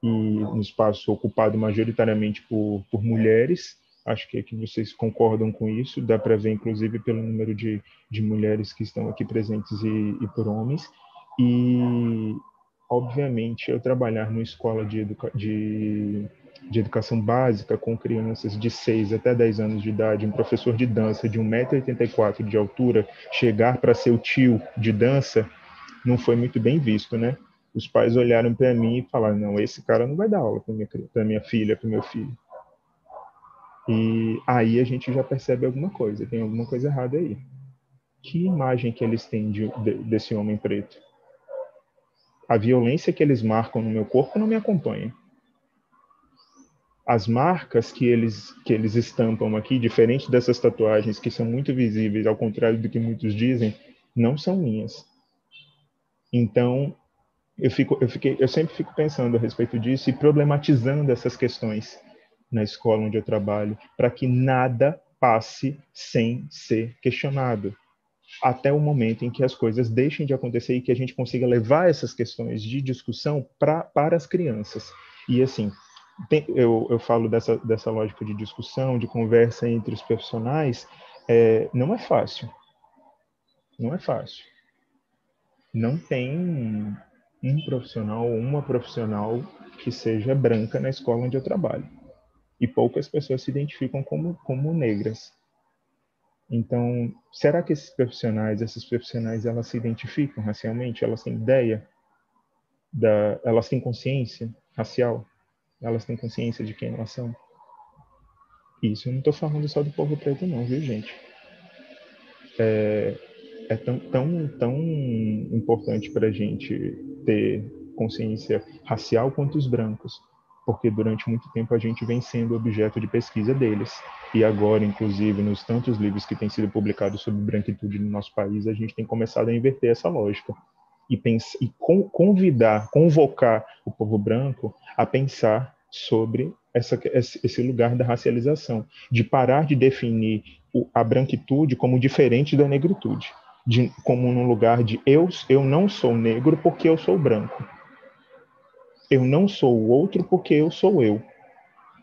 e no espaço ocupado majoritariamente por, por mulheres. Acho que aqui vocês concordam com isso, dá para ver inclusive pelo número de, de mulheres que estão aqui presentes e, e por homens. E, obviamente, eu trabalhar numa escola de, educa de de educação básica com crianças de 6 até 10 anos de idade, um professor de dança de 1,84m de altura, chegar para ser o tio de dança, não foi muito bem visto, né? Os pais olharam para mim e falaram: não, esse cara não vai dar aula para minha, minha filha, para meu filho. E aí a gente já percebe alguma coisa, tem alguma coisa errada aí. Que imagem que eles têm de, de, desse homem preto? A violência que eles marcam no meu corpo não me acompanha as marcas que eles, que eles estampam aqui, diferente dessas tatuagens que são muito visíveis, ao contrário do que muitos dizem, não são minhas. Então, eu, fico, eu, fiquei, eu sempre fico pensando a respeito disso e problematizando essas questões na escola onde eu trabalho, para que nada passe sem ser questionado, até o momento em que as coisas deixem de acontecer e que a gente consiga levar essas questões de discussão pra, para as crianças. E assim, eu, eu falo dessa, dessa lógica de discussão, de conversa entre os profissionais, é, não é fácil. Não é fácil. Não tem um profissional ou uma profissional que seja branca na escola onde eu trabalho. E poucas pessoas se identificam como, como negras. Então, será que esses profissionais, esses profissionais, elas se identificam racialmente? Elas têm ideia da, elas têm consciência racial? Elas têm consciência de quem elas são? Isso eu não estou falando só do povo preto, não, viu, gente? É, é tão, tão, tão importante para a gente ter consciência racial quanto os brancos, porque durante muito tempo a gente vem sendo objeto de pesquisa deles. E agora, inclusive, nos tantos livros que têm sido publicados sobre branquitude no nosso país, a gente tem começado a inverter essa lógica e, pensar, e convidar, convocar o povo branco a pensar sobre essa, esse lugar da racialização, de parar de definir a branquitude como diferente da negritude, de, como num lugar de eu, eu não sou negro porque eu sou branco. Eu não sou o outro porque eu sou eu.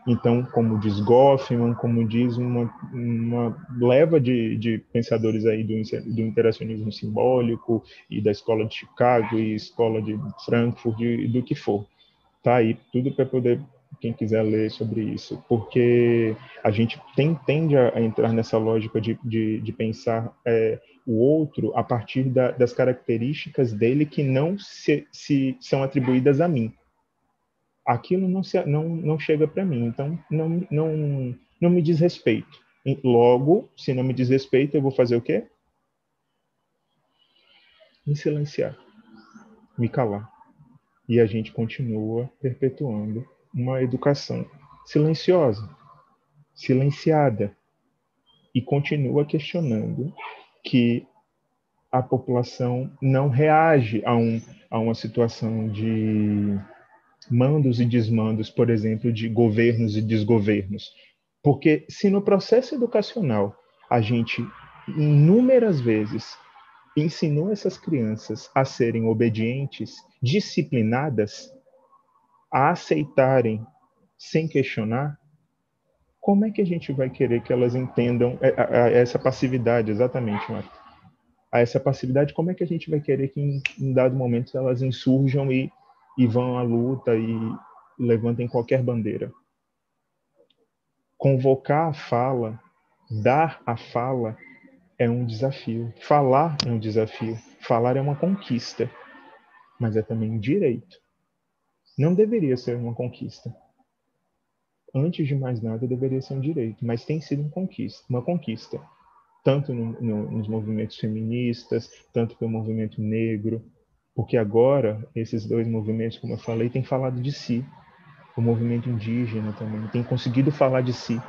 Então, como diz Goffman, como diz uma, uma leva de, de pensadores aí do, do, interacionismo simbólico e da escola de Chicago e escola de Frankfurt e do que for. Tá aí tudo para poder quem quiser ler sobre isso, porque a gente tem, tende a entrar nessa lógica de, de, de pensar é, o outro a partir da, das características dele que não se, se são atribuídas a mim aquilo não, se, não, não chega para mim, então não, não, não me diz respeito. Logo, se não me diz respeito, eu vou fazer o quê? Me silenciar, me calar. E a gente continua perpetuando uma educação silenciosa, silenciada, e continua questionando que a população não reage a, um, a uma situação de mandos e desmandos, por exemplo, de governos e desgovernos. Porque se no processo educacional a gente inúmeras vezes ensinou essas crianças a serem obedientes, disciplinadas, a aceitarem sem questionar, como é que a gente vai querer que elas entendam essa passividade, exatamente, Marta? A essa passividade, como é que a gente vai querer que em, em dado momento elas insurjam e e vão à luta e levantem qualquer bandeira. Convocar a fala, dar a fala é um desafio. Falar é um desafio. Falar é uma conquista, mas é também um direito. Não deveria ser uma conquista. Antes de mais nada, deveria ser um direito, mas tem sido uma conquista, uma conquista tanto no, no, nos movimentos feministas, tanto pelo movimento negro, porque agora, esses dois movimentos, como eu falei, têm falado de si. O movimento indígena também tem conseguido falar de si.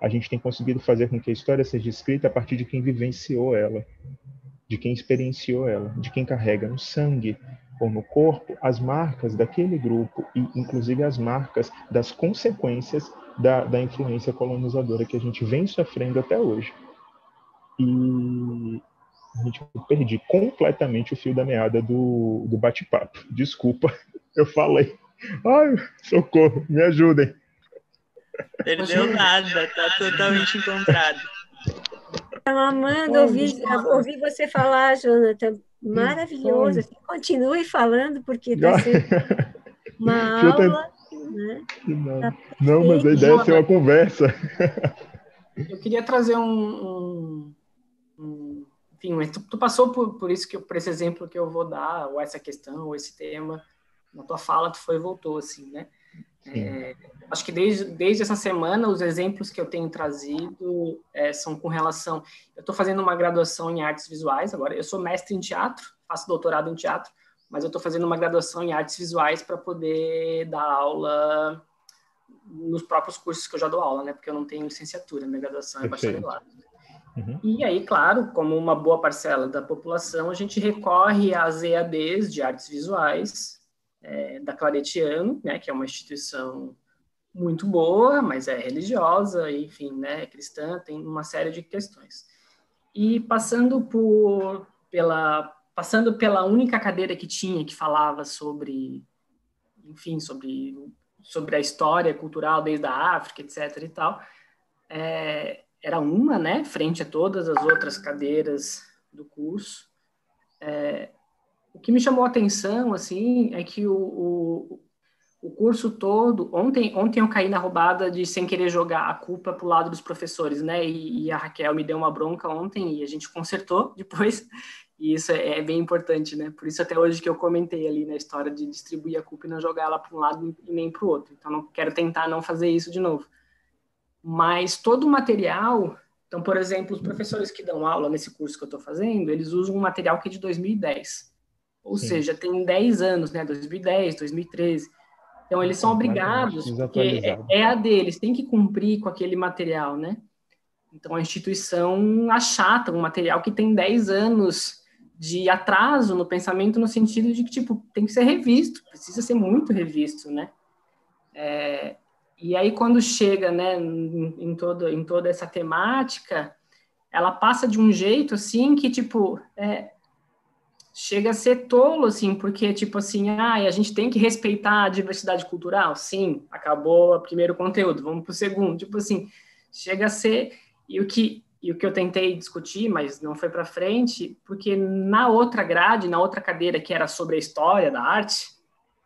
A gente tem conseguido fazer com que a história seja escrita a partir de quem vivenciou ela, de quem experienciou ela, de quem carrega no sangue ou no corpo as marcas daquele grupo e, inclusive, as marcas das consequências da, da influência colonizadora que a gente vem sofrendo até hoje. E gente, eu perdi completamente o fio da meada do, do bate-papo. Desculpa, <laughs> eu falei. Ai, socorro, me ajudem. Perdeu nada, tá totalmente encontrado. Estava amando ouvir, ouvir você falar, Jonathan. Maravilhoso. Continue falando, porque está sendo uma <laughs> aula. Né? Não. Tá Não, mas a ideia é ser uma conversa. Eu queria trazer um, um enfim, mas tu, tu, passou por, por isso que por esse exemplo que eu vou dar, ou essa questão, ou esse tema, na tua fala tu foi e voltou, assim, né? É, acho que desde, desde essa semana os exemplos que eu tenho trazido é, são com relação. Eu estou fazendo uma graduação em artes visuais agora. Eu sou mestre em teatro, faço doutorado em teatro, mas eu estou fazendo uma graduação em artes visuais para poder dar aula nos próprios cursos que eu já dou aula, né? Porque eu não tenho licenciatura, minha graduação é bacharelado. Uhum. E aí, claro, como uma boa parcela da população, a gente recorre às EADs de artes visuais é, da Claretiano, né, que é uma instituição muito boa, mas é religiosa, enfim, né, é cristã, tem uma série de questões. E passando por pela passando pela única cadeira que tinha que falava sobre, enfim, sobre sobre a história cultural desde a África, etc. e tal, é, era uma, né, frente a todas as outras cadeiras do curso. É, o que me chamou a atenção, assim, é que o, o, o, curso todo... Ontem, ontem eu caí na roubada de, sem querer jogar a culpa para o lado dos professores, né? E, e, a Raquel me deu uma bronca ontem e a gente consertou <laughs> depois. E isso é, é, bem importante, né? Por isso até hoje que eu comentei ali na história de distribuir a culpa e não jogar ela para um lado e nem para o outro. Então, não quero tentar não fazer isso de novo. Mas todo o material... Então, por exemplo, os professores que dão aula nesse curso que eu estou fazendo, eles usam um material que é de 2010. Ou Sim. seja, tem 10 anos, né? 2010, 2013. Então, eles são obrigados, porque é, é a deles, tem que cumprir com aquele material, né? Então, a instituição achata um material que tem 10 anos de atraso no pensamento no sentido de que, tipo, tem que ser revisto, precisa ser muito revisto, né? É, e aí, quando chega, né, em, todo, em toda essa temática, ela passa de um jeito, assim, que, tipo, é, chega a ser tolo, assim, porque, tipo assim, ah, a gente tem que respeitar a diversidade cultural? Sim, acabou o primeiro conteúdo, vamos para o segundo. Tipo assim, chega a ser... E o que e o que eu tentei discutir, mas não foi para frente, porque na outra grade, na outra cadeira que era sobre a história da arte,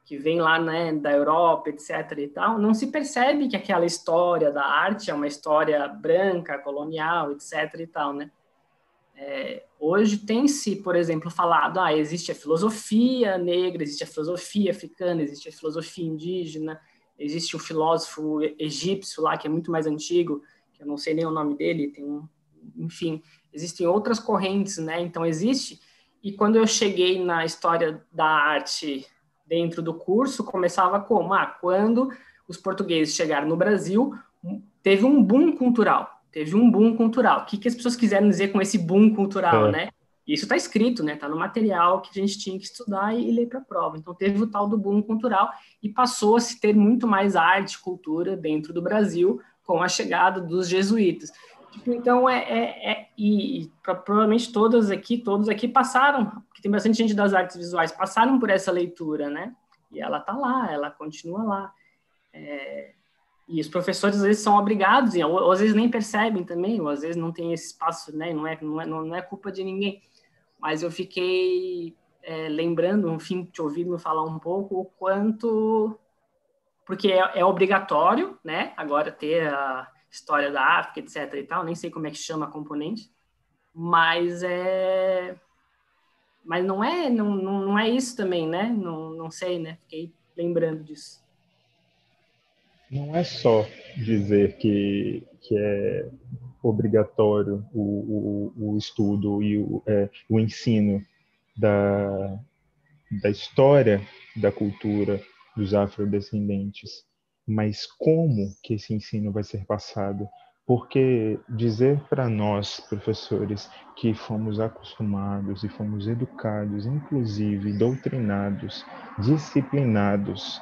que vem lá né, da Europa, etc. e tal, não se percebe que aquela história da arte é uma história branca, colonial, etc. e tal, né? É, hoje tem-se, por exemplo, falado, ah, existe a filosofia negra, existe a filosofia africana, existe a filosofia indígena, existe um filósofo egípcio lá que é muito mais antigo, que eu não sei nem o nome dele, tem um enfim, existem outras correntes, né? Então existe. E quando eu cheguei na história da arte dentro do curso, começava como? Ah, quando os portugueses chegaram no Brasil, teve um boom cultural. Teve um boom cultural. O que, que as pessoas quiseram dizer com esse boom cultural, é. né? Isso está escrito, né? Está no material que a gente tinha que estudar e, e ler para a prova. Então teve o tal do boom cultural e passou a se ter muito mais arte, cultura dentro do Brasil com a chegada dos jesuítas. Então, é, é, é e, e provavelmente todas aqui, todos aqui passaram, porque tem bastante gente das artes visuais, passaram por essa leitura, né? E ela tá lá, ela continua lá. É, e os professores às vezes são obrigados, ou, ou, às vezes nem percebem também, ou às vezes não tem esse espaço, né? Não é, não é, não é culpa de ninguém. Mas eu fiquei é, lembrando, enfim, te ouvindo falar um pouco o quanto porque é, é, obrigatório, né? Agora ter a, história da África, etc. e tal, nem sei como é que chama a componente, mas é. Mas não é, não, não, não é isso também, né? Não, não sei, né? Fiquei lembrando disso. Não é só dizer que, que é obrigatório o, o, o estudo e o, é, o ensino da, da história da cultura dos afrodescendentes, mas como que esse ensino vai ser passado? Porque dizer para nós, professores, que fomos acostumados e fomos educados, inclusive doutrinados, disciplinados,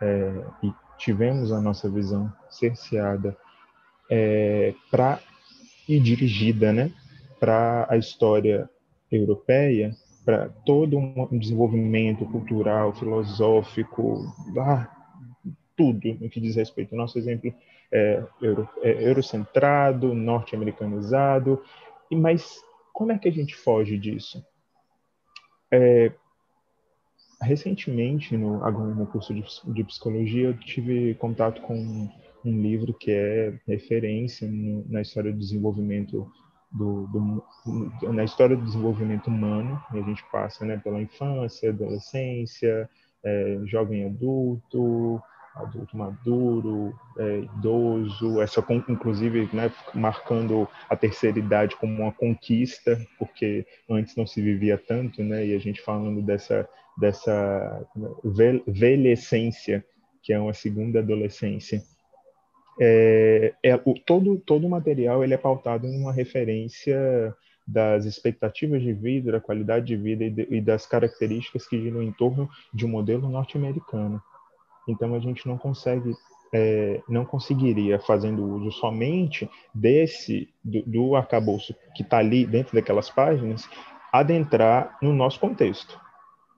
é, e tivemos a nossa visão cerceada é, para e dirigida né, para a história europeia, para todo um desenvolvimento cultural, filosófico, ah, tudo no que diz respeito. Nosso exemplo é, euro, é eurocentrado, norte-americanizado, e mas como é que a gente foge disso? É, recentemente, no, agora no curso de, de, psicologia, eu tive contato com um, um livro que é referência no, na história do desenvolvimento do, do, na história do desenvolvimento humano, e a gente passa né, pela infância, adolescência, é, jovem adulto, adulto maduro, é, idoso, essa inclusive né, marcando a terceira idade como uma conquista, porque antes não se vivia tanto, né, e a gente falando dessa dessa velhecência, que é uma segunda adolescência. É, é, o, todo todo o material ele é pautado em uma referência das expectativas de vida, da qualidade de vida e, de, e das características que giram em torno de um modelo norte-americano. Então a gente não consegue, é, não conseguiria, fazendo uso somente desse, do, do arcabouço que está ali dentro daquelas páginas, adentrar no nosso contexto.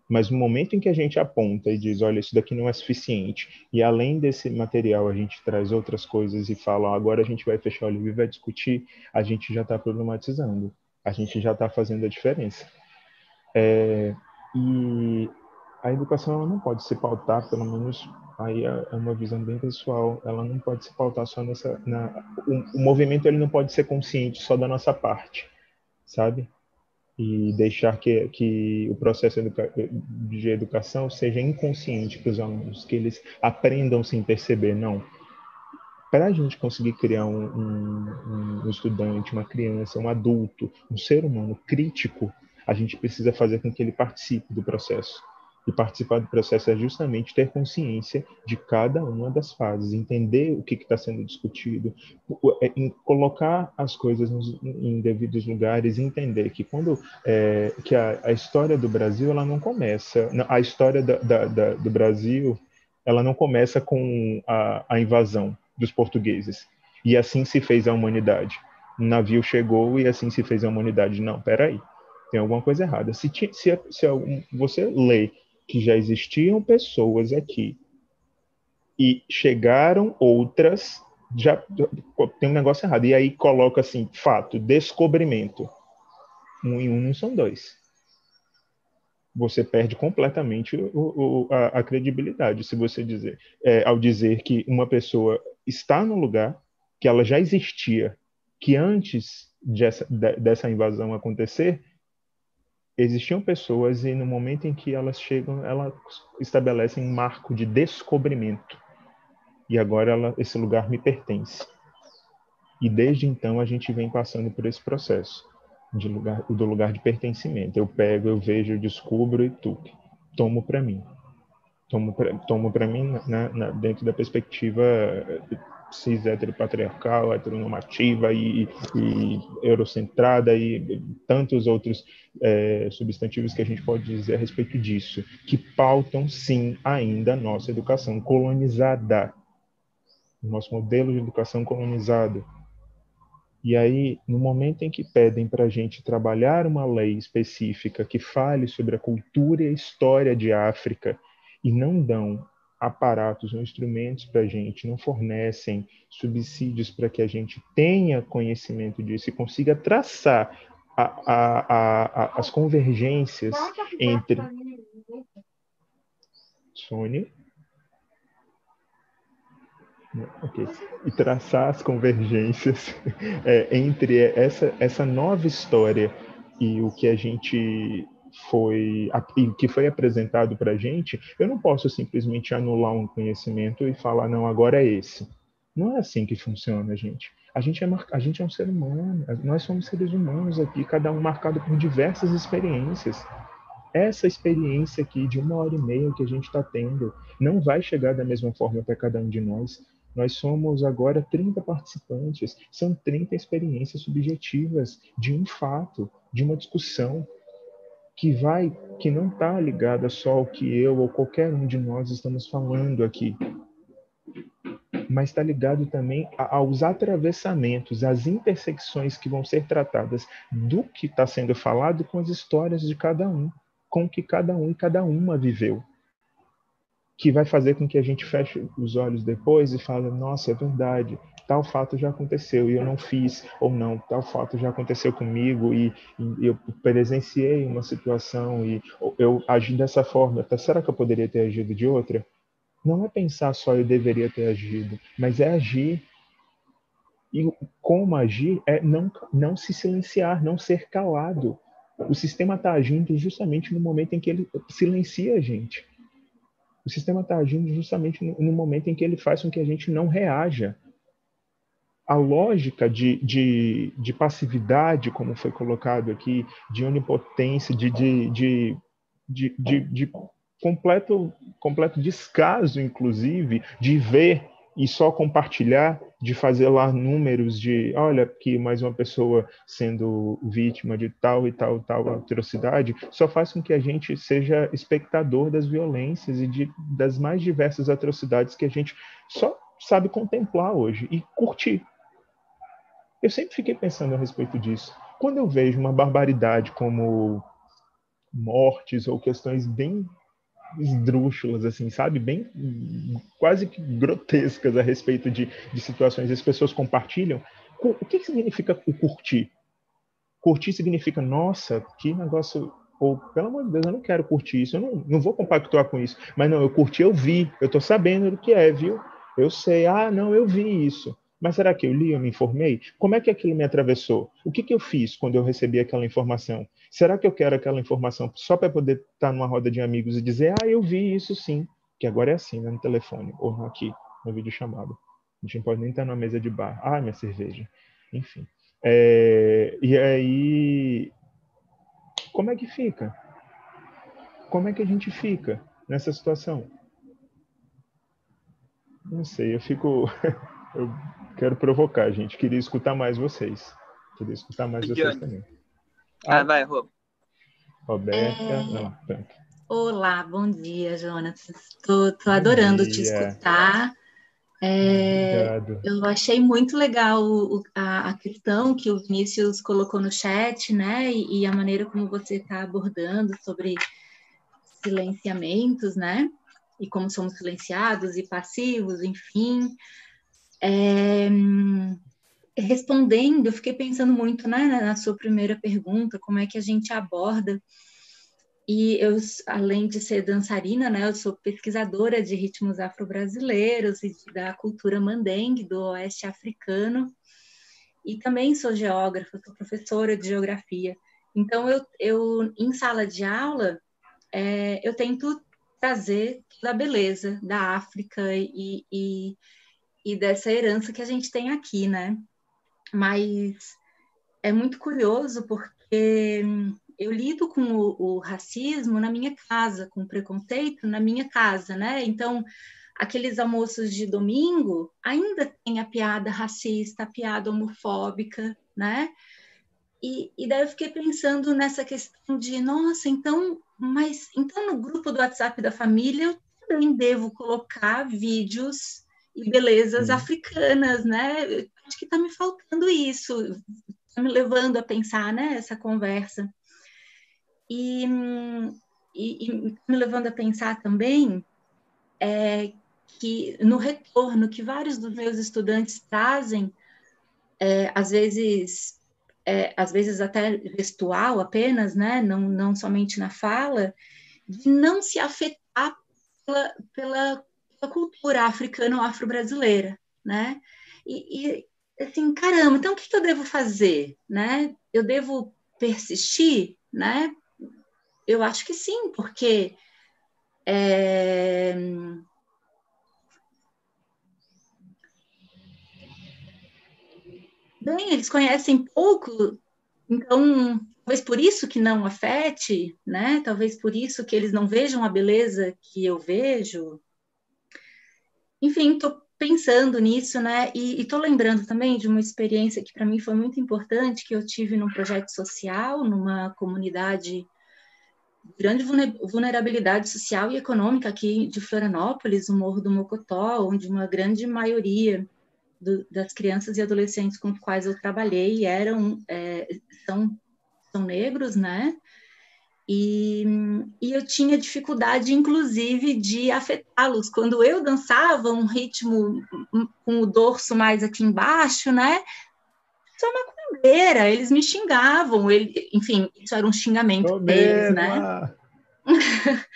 Mas no momento em que a gente aponta e diz, olha, isso daqui não é suficiente, e além desse material a gente traz outras coisas e fala, agora a gente vai fechar o livro e vai discutir, a gente já está problematizando, a gente já está fazendo a diferença. É, e a educação não pode se pautar, pelo menos aí é, é uma visão bem pessoal, ela não pode se pautar só nessa, na, o, o movimento ele não pode ser consciente só da nossa parte, sabe? e deixar que, que o processo de educação seja inconsciente para os alunos, que eles aprendam sem perceber, não. Para a gente conseguir criar um, um, um estudante, uma criança, um adulto, um ser humano crítico, a gente precisa fazer com que ele participe do processo e participar do processo é justamente ter consciência de cada uma das fases, entender o que está sendo discutido, é, colocar as coisas nos, em devidos lugares, entender que quando é, que a, a, história do Brasil ela não começa, a história da, da, da, do Brasil ela não começa com a, a invasão dos portugueses e assim se fez a humanidade. Um navio chegou e assim se fez a humanidade. Não, peraí, tem alguma coisa errada. Se, se, se você lê que já existiam pessoas aqui e chegaram outras, já tem um negócio errado. E aí coloca assim, fato, descobrimento. Um e um não são dois. Você perde completamente o, o, a, a, credibilidade se você dizer, é, ao dizer que uma pessoa está no lugar que ela já existia, que antes dessa, dessa invasão acontecer, existiam pessoas e no momento em que elas chegam, elas estabelecem um marco de descobrimento. E agora ela, esse lugar me pertence. E desde então a gente vem passando por esse processo de lugar, do lugar de pertencimento. Eu pego, eu vejo, eu descubro e tu tomo para mim. Tomo para mim na, na, dentro da perspectiva cis heteropatriarcal, heteronormativa e, e eurocentrada e tantos outros é, substantivos que a gente pode dizer a respeito disso, que pautam sim ainda a nossa educação colonizada, o nosso modelo de educação colonizado. E aí, no momento em que pedem para a gente trabalhar uma lei específica que fale sobre a cultura e a história de África e não dão aparatos ou instrumentos para a gente, não fornecem subsídios para que a gente tenha conhecimento disso e consiga traçar a, a, a, as convergências entre. Sônia? Okay. E traçar as convergências <laughs> é, entre essa, essa nova história e o que a gente foi que foi apresentado para a gente, eu não posso simplesmente anular um conhecimento e falar não agora é esse. Não é assim que funciona, gente. A gente é a gente é um ser humano. Nós somos seres humanos aqui, cada um marcado por diversas experiências. Essa experiência aqui de uma hora e meia que a gente está tendo não vai chegar da mesma forma para cada um de nós. Nós somos agora 30 participantes, são 30 experiências subjetivas de um fato, de uma discussão, que vai, que não está ligada só ao que eu ou qualquer um de nós estamos falando aqui, mas está ligado também aos atravessamentos, às intersecções que vão ser tratadas do que está sendo falado com as histórias de cada um, com o que cada um e cada uma viveu que vai fazer com que a gente feche os olhos depois e fale, nossa, é verdade, tal fato já aconteceu e eu não fiz, ou não, tal fato já aconteceu comigo e, e eu presenciei uma situação e eu agi dessa forma, tá, será que eu poderia ter agido de outra? Não é pensar só eu deveria ter agido, mas é agir. E como agir é não, não se silenciar, não ser calado. O sistema está agindo justamente no momento em que ele silencia a gente. O sistema está agindo justamente no, no momento em que ele faz com que a gente não reaja a lógica de, de, de, passividade, como foi colocado aqui, de onipotência, de, de, de, de, completo, completo descaso, inclusive, de ver e só compartilhar, de fazer lá números de, olha, que mais uma pessoa sendo vítima de tal e tal tal atrocidade, só faz com que a gente seja espectador das violências e de, das mais diversas atrocidades que a gente só sabe contemplar hoje e curtir. Eu sempre fiquei pensando a respeito disso. Quando eu vejo uma barbaridade como mortes ou questões bem esdrúxulas, assim, sabe? Bem quase que grotescas a respeito de, de situações. As pessoas compartilham. O que significa o curtir? Curtir significa, nossa, que negócio. Ou, pelo amor de Deus, eu não quero curtir isso, eu não, não vou compactuar com isso. Mas não, eu curti, eu vi, eu tô sabendo do que é, viu? Eu sei, ah, não, eu vi isso. Mas será que eu li, eu me informei? Como é que aquilo me atravessou? O que, que eu fiz quando eu recebi aquela informação? Será que eu quero aquela informação só para poder estar numa roda de amigos e dizer, ah, eu vi isso sim, que agora é assim, né, no telefone, ou aqui, no vídeo chamado. A gente não pode nem estar numa mesa de bar. Ah, minha cerveja. Enfim. É, e aí, como é que fica? Como é que a gente fica nessa situação? Não sei, eu fico. <laughs> eu quero provocar, gente. Queria escutar mais vocês. Queria escutar mais vocês também. Ah, ah vai, Rob. Roberta. É... Não, pronto. Olá, bom dia, Jonas. Estou adorando te escutar. É, eu achei muito legal o, a, a, questão que o Vinícius colocou no chat, né? E, e a maneira como você está abordando sobre silenciamentos, né? E como somos silenciados e passivos, enfim. É, respondendo, eu fiquei pensando muito né, na sua primeira pergunta, como é que a gente aborda. E eu, além de ser dançarina, né, eu sou pesquisadora de ritmos afro-brasileiros e da cultura mandengue do oeste africano. E também sou geógrafa, sou professora de geografia. Então, eu, eu em sala de aula, é, eu tento trazer a beleza da África e, e, e dessa herança que a gente tem aqui, né? mas é muito curioso porque eu lido com o, o, racismo na minha casa, com o preconceito na minha casa, né? Então, aqueles almoços de domingo ainda tem a piada racista, a piada homofóbica, né? E, e daí eu fiquei pensando nessa questão de, nossa, então, mas então no grupo do WhatsApp da família eu também devo colocar vídeos e belezas uhum. africanas, né? acho que está me faltando isso, está me levando a pensar, né, essa conversa. E, me levando a pensar também é, que no retorno que vários dos meus estudantes trazem, é, às vezes é, às vezes até gestual apenas, né, não, não somente na fala, de não se afetar pela, pela, cultura africana ou afro-brasileira, né? E, e, assim, caramba, então o que, eu devo fazer, né? Eu devo persistir, né? Eu acho que sim, porque é... bem, eles conhecem pouco, então talvez por isso que não afete, né? Talvez por isso que eles não vejam a beleza que eu vejo. Enfim, estou pensando nisso, né? E estou lembrando também de uma experiência que para mim foi muito importante, que eu tive num projeto social, numa comunidade de grande vulnerabilidade social e econômica aqui de Florianópolis, o Morro do Mocotó, onde uma grande maioria do, das crianças e adolescentes com quais eu trabalhei eram é, são, são negros, né? E, e, eu tinha dificuldade, inclusive, de afetá-los. Quando eu dançava um ritmo com o dorso mais aqui embaixo, né? Sou macumbeira, eles me xingavam, ele, enfim, isso era um xingamento Problema. deles, né? <laughs>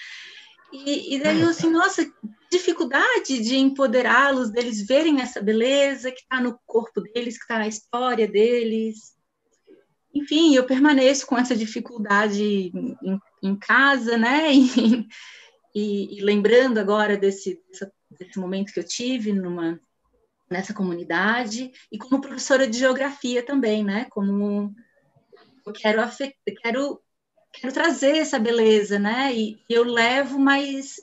e, e daí eu assim, nossa, dificuldade de empoderá-los, deles verem essa beleza que está no corpo deles, que está na história deles enfim, eu permaneço com essa dificuldade em, em casa, né? <laughs> E, e, e, lembrando agora desse, desse momento que eu tive numa, nessa comunidade, e como professora de geografia também, né? Como eu quero, quero, quero trazer essa beleza, né? E eu levo, mas,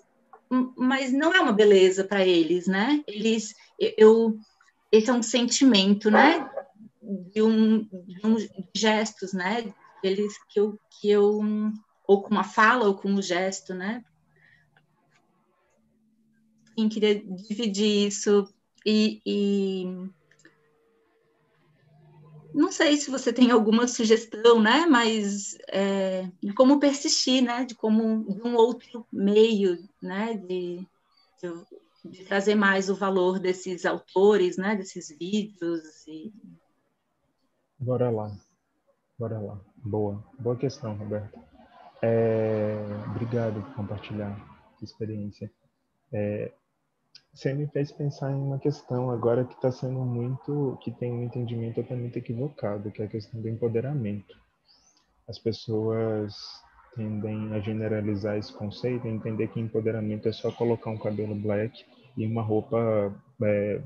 mas não é uma beleza para eles, né? Eles, eu, esse é um sentimento, né? De um, de um gestos, né? Eles que eu, que eu ou com uma fala ou com um gesto, né? Sim, queria dividir isso e, e, não sei se você tem alguma sugestão, né? Mas é, de como persistir, né? De como de um outro meio, né? De, de, de, trazer mais o valor desses autores, né? Desses vídeos. E... Bora lá, bora lá. Boa, boa questão, Roberto. É, obrigado por compartilhar a experiência. É, você me fez pensar em uma questão agora que está sendo muito, que tem um entendimento totalmente equivocado, que é a questão do empoderamento. As pessoas tendem a generalizar esse conceito e entender que empoderamento é só colocar um cabelo black e uma roupa é,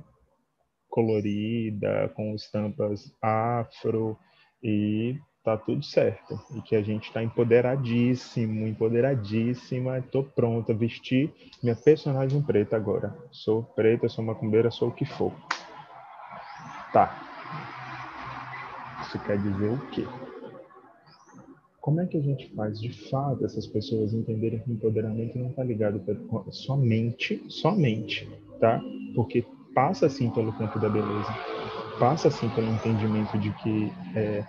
colorida, com estampas afro e tá tudo certo e que a gente está empoderadíssimo, empoderadíssima, estou pronta, vestir minha personagem preta agora. Sou preta, sou macumbeira, sou o que for. Tá. Isso quer dizer o quê? Como é que a gente faz de fato essas pessoas entenderem que o empoderamento não está ligado somente, somente, tá? Porque passa assim pelo campo da beleza, passa assim pelo entendimento de que é,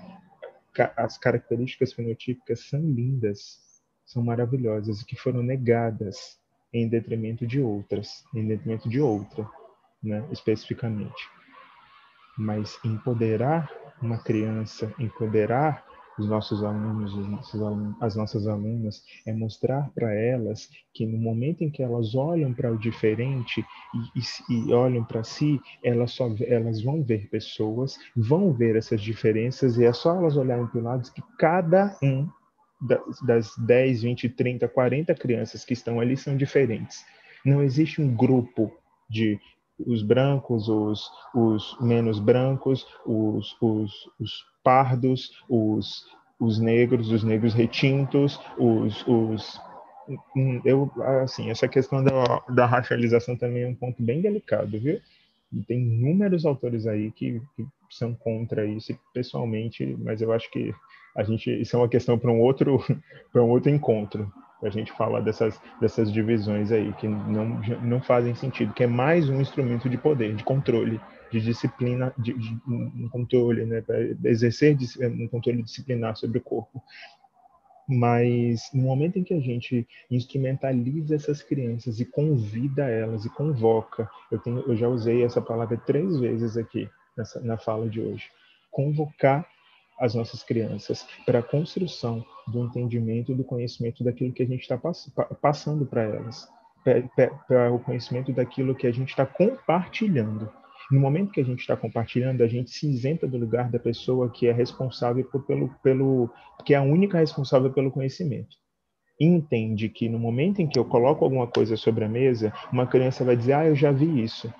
as características fenotípicas são lindas, são maravilhosas e que foram negadas em detrimento de outras, em detrimento de outra, né, especificamente. Mas empoderar uma criança, empoderar os nossos alunos, os nossos as nossas alunas, é mostrar para elas que no momento em que elas olham para o diferente e, e, e olham para si, elas, só, elas vão ver pessoas, vão ver essas diferenças e é só elas olharem para o lado que cada um das, das 10, 20, 30, 40 crianças que estão ali são diferentes. Não existe um grupo de os brancos, os, os menos brancos, os, os, os pardos, os, os negros, os negros retintos, os, os hum, eu assim essa questão da, da racialização também é um ponto bem delicado, viu? Tem inúmeros autores aí que, que são contra isso pessoalmente, mas eu acho que a gente isso é uma questão para um outro <laughs> para um outro encontro a gente falar dessas dessas divisões aí que não não fazem sentido que é mais um instrumento de poder de controle de disciplina, de, de um controle, né, para exercer um controle disciplinar sobre o corpo. Mas no momento em que a gente instrumentaliza essas crianças e convida elas e convoca, eu, tenho, eu já usei essa palavra três vezes aqui nessa, na fala de hoje, convocar as nossas crianças para a construção do entendimento e do conhecimento daquilo que a gente está pass passando para elas, para o conhecimento daquilo que a gente está compartilhando. No momento que a gente está compartilhando, a gente se isenta do lugar da pessoa que é responsável por, pelo, pelo, que é a única responsável pelo conhecimento. Entende que no momento em que eu coloco alguma coisa sobre a mesa, uma criança vai dizer, ah, eu já vi isso.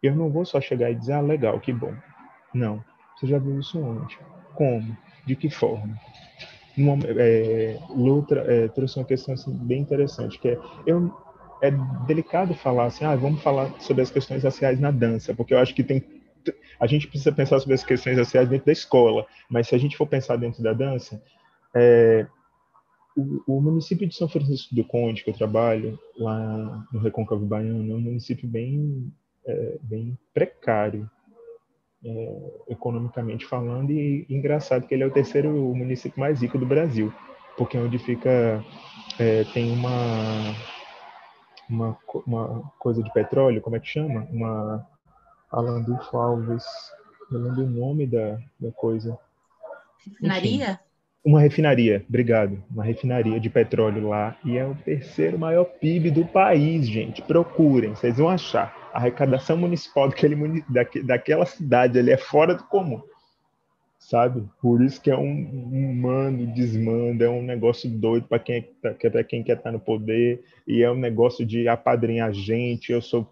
Eu não vou só chegar e dizer, ah, legal, que bom. Não. Você já viu isso onde? Como? De que forma? Uma, é, Lutra é, trouxe uma questão assim, bem interessante, que é, eu, é delicado falar assim, ah, vamos falar sobre as questões raciais na dança, porque eu acho que tem a gente precisa pensar sobre as questões raciais dentro da escola, mas se a gente for pensar dentro da dança, é, o, o, município de São Francisco do Conde, que eu trabalho, lá no Recôncavo Baiano, é um município bem, é, bem precário, é, economicamente falando, e, engraçado que ele é o terceiro município mais rico do Brasil, porque é onde fica, é, tem uma uma, uma coisa de petróleo, como é que chama? Uma Alandulfo Alves, eu lembro o nome da, da coisa. Refinaria? Enfim, uma refinaria, obrigado. Uma refinaria de petróleo lá. E é o terceiro maior PIB do país, gente. Procurem, vocês vão achar. A arrecadação municipal daquele, daquela cidade ali é fora do comum sabe? Por isso que é um, um mano desmanda, é um negócio doido para quem, é, quem quer estar no poder, e é um negócio de apadrinhar gente. Eu sou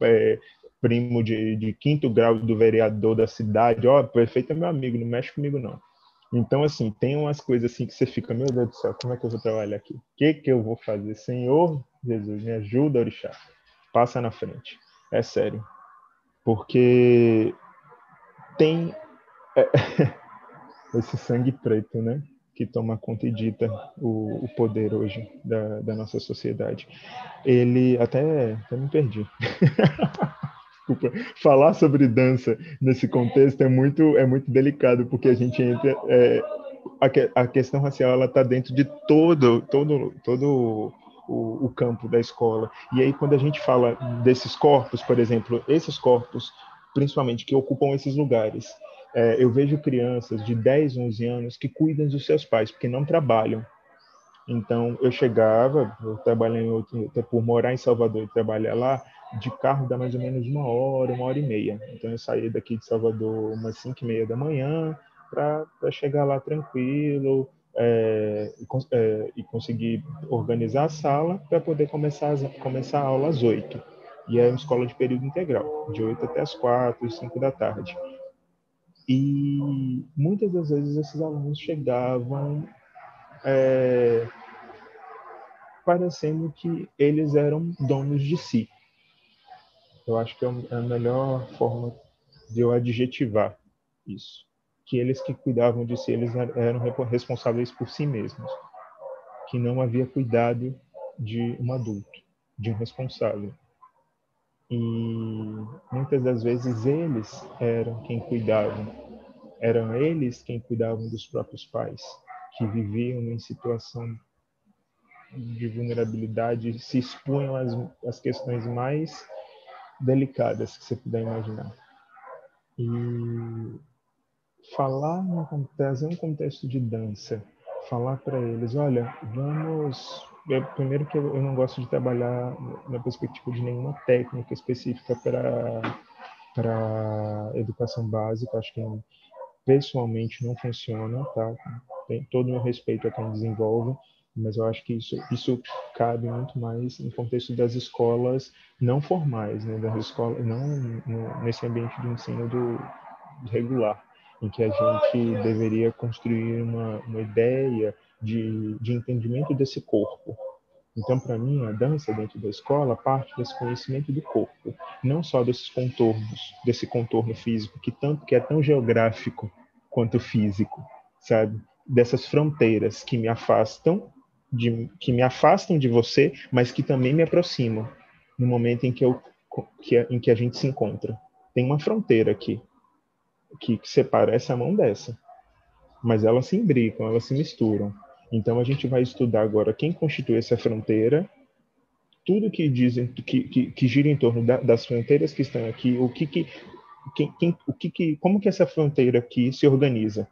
é, primo de, de, quinto grau do vereador da cidade, ó, oh, prefeito é meu amigo, não mexe comigo não. Então, assim, tem umas coisas assim que você fica, meu Deus do céu, como é que eu vou trabalhar aqui? O que, que eu vou fazer? Senhor Jesus, me ajuda, orixá. Passa na frente. É sério. Porque tem é, <laughs> esse sangue preto, né? Que toma conta e dita o, o poder hoje da, da, nossa sociedade. Ele até, até me perdi. <laughs> Desculpa. Falar sobre dança nesse contexto é muito, é muito delicado, porque a gente entra. É, a, a, questão racial ela está dentro de todo, todo, todo o, o, campo da escola. E aí, quando a gente fala desses corpos, por exemplo, esses corpos, principalmente, que ocupam esses lugares, é, eu vejo crianças de 10, 11 anos que cuidam dos seus pais, porque não trabalham. Então, eu chegava, eu trabalhei outro, por morar em Salvador e trabalhar lá, de carro dá mais ou menos uma hora, uma hora e meia. Então, eu saía daqui de Salvador umas 5 e meia da manhã para chegar lá tranquilo é, é, e conseguir organizar a sala para poder começar, começar a aula às 8. E é uma escola de período integral, de 8 até as 4, 5 da tarde. E muitas das vezes esses alunos chegavam é, parecendo que eles eram donos de si. Eu acho que é, é a melhor forma de eu adjetivar isso. Que eles que cuidavam de si, eles eram responsáveis por si mesmos. Que não havia cuidado de um adulto, de um responsável. E muitas das vezes eles eram quem cuidavam, eram eles quem cuidavam dos próprios pais, que viviam em situação de vulnerabilidade, se expunham às, às questões mais delicadas que você puder imaginar. E falar, trazer um contexto de dança, falar para eles, olha, vamos eu, primeiro que eu, eu, não gosto de trabalhar na perspectiva de nenhuma técnica específica para para educação básica, acho que pessoalmente não funciona, tá? Tem todo o meu respeito a quem desenvolve, mas eu acho que isso isso cabe muito mais no contexto das escolas não formais, né? Das escolas não no, nesse ambiente de ensino do regular, em que a gente deveria construir uma, uma ideia de, de entendimento desse corpo. Então, para mim, a dança dentro da escola parte desse conhecimento do corpo, não só desses contornos, desse contorno físico que tanto que é tão geográfico quanto físico, sabe? Dessas fronteiras que me afastam de que me afastam de você, mas que também me aproximam no momento em que eu que, em que a gente se encontra. Tem uma fronteira aqui que, separa essa mão dessa, mas elas se imbricam, elas se misturam. Então a gente vai estudar agora quem constitui essa fronteira, tudo que dizem que, que, que gira em torno da, das fronteiras que estão aqui, o que que, quem, quem, o que que como que essa fronteira aqui se organiza,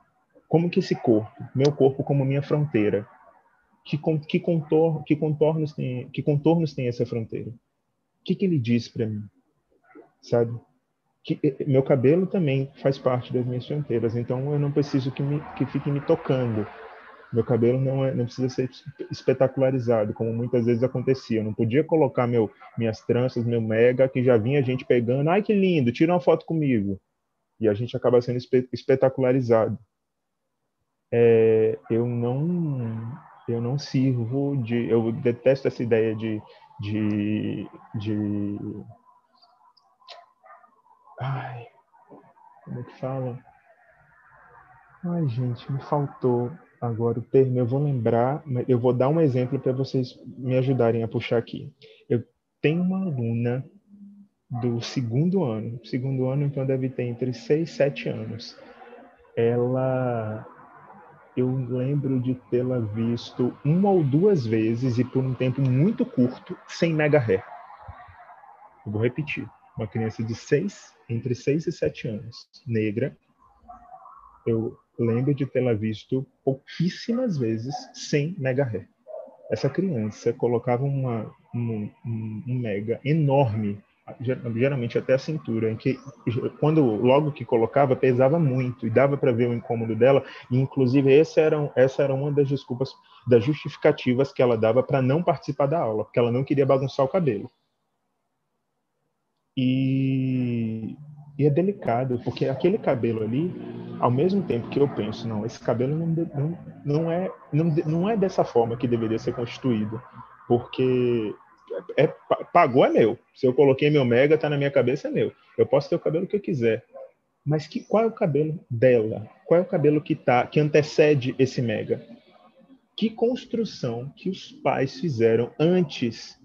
como que esse corpo, meu corpo como minha fronteira, que, que, contor, que contornos tem, que contornos tem essa fronteira? O que que ele diz para mim, sabe? Que, meu cabelo também faz parte das minhas fronteiras, então eu não preciso que, me, que fique me tocando meu cabelo não, é, não precisa ser espetacularizado, como muitas vezes acontecia. Eu não podia colocar meu, minhas tranças, meu mega, que já vinha gente pegando. Ai, que lindo, tira uma foto comigo. E a gente acaba sendo espetacularizado. É, eu não eu não sirvo de eu detesto essa ideia de de, de ai como é que fala ai gente me faltou agora o termo, eu vou lembrar, eu vou dar um exemplo para vocês me ajudarem a puxar aqui. Eu tenho uma aluna do segundo ano, segundo ano então deve ter entre 6 e 7 anos. Ela, eu lembro de tê-la visto uma ou duas vezes e por um tempo muito curto, sem mega hair. Eu vou repetir. Uma criança de 6, entre 6 e 7 anos, negra. Eu lembro de tê-la visto pouquíssimas vezes sem mega hair. Essa criança colocava uma, um, um mega enorme, geralmente até a cintura, em que quando logo que colocava pesava muito e dava para ver o incômodo dela. E inclusive essa era, essa era uma das desculpas, das justificativas que ela dava para não participar da aula, porque ela não queria bagunçar o cabelo. E e é delicado, porque aquele cabelo ali, ao mesmo tempo que eu penso, não, esse cabelo não, não, não, é, não, não é dessa forma que deveria ser constituído, porque é, pagou é meu. Se eu coloquei meu mega, tá na minha cabeça, é meu. Eu posso ter o cabelo que eu quiser. Mas que, qual é o cabelo dela? Qual é o cabelo que tá, que antecede esse mega? Que construção que os pais fizeram antes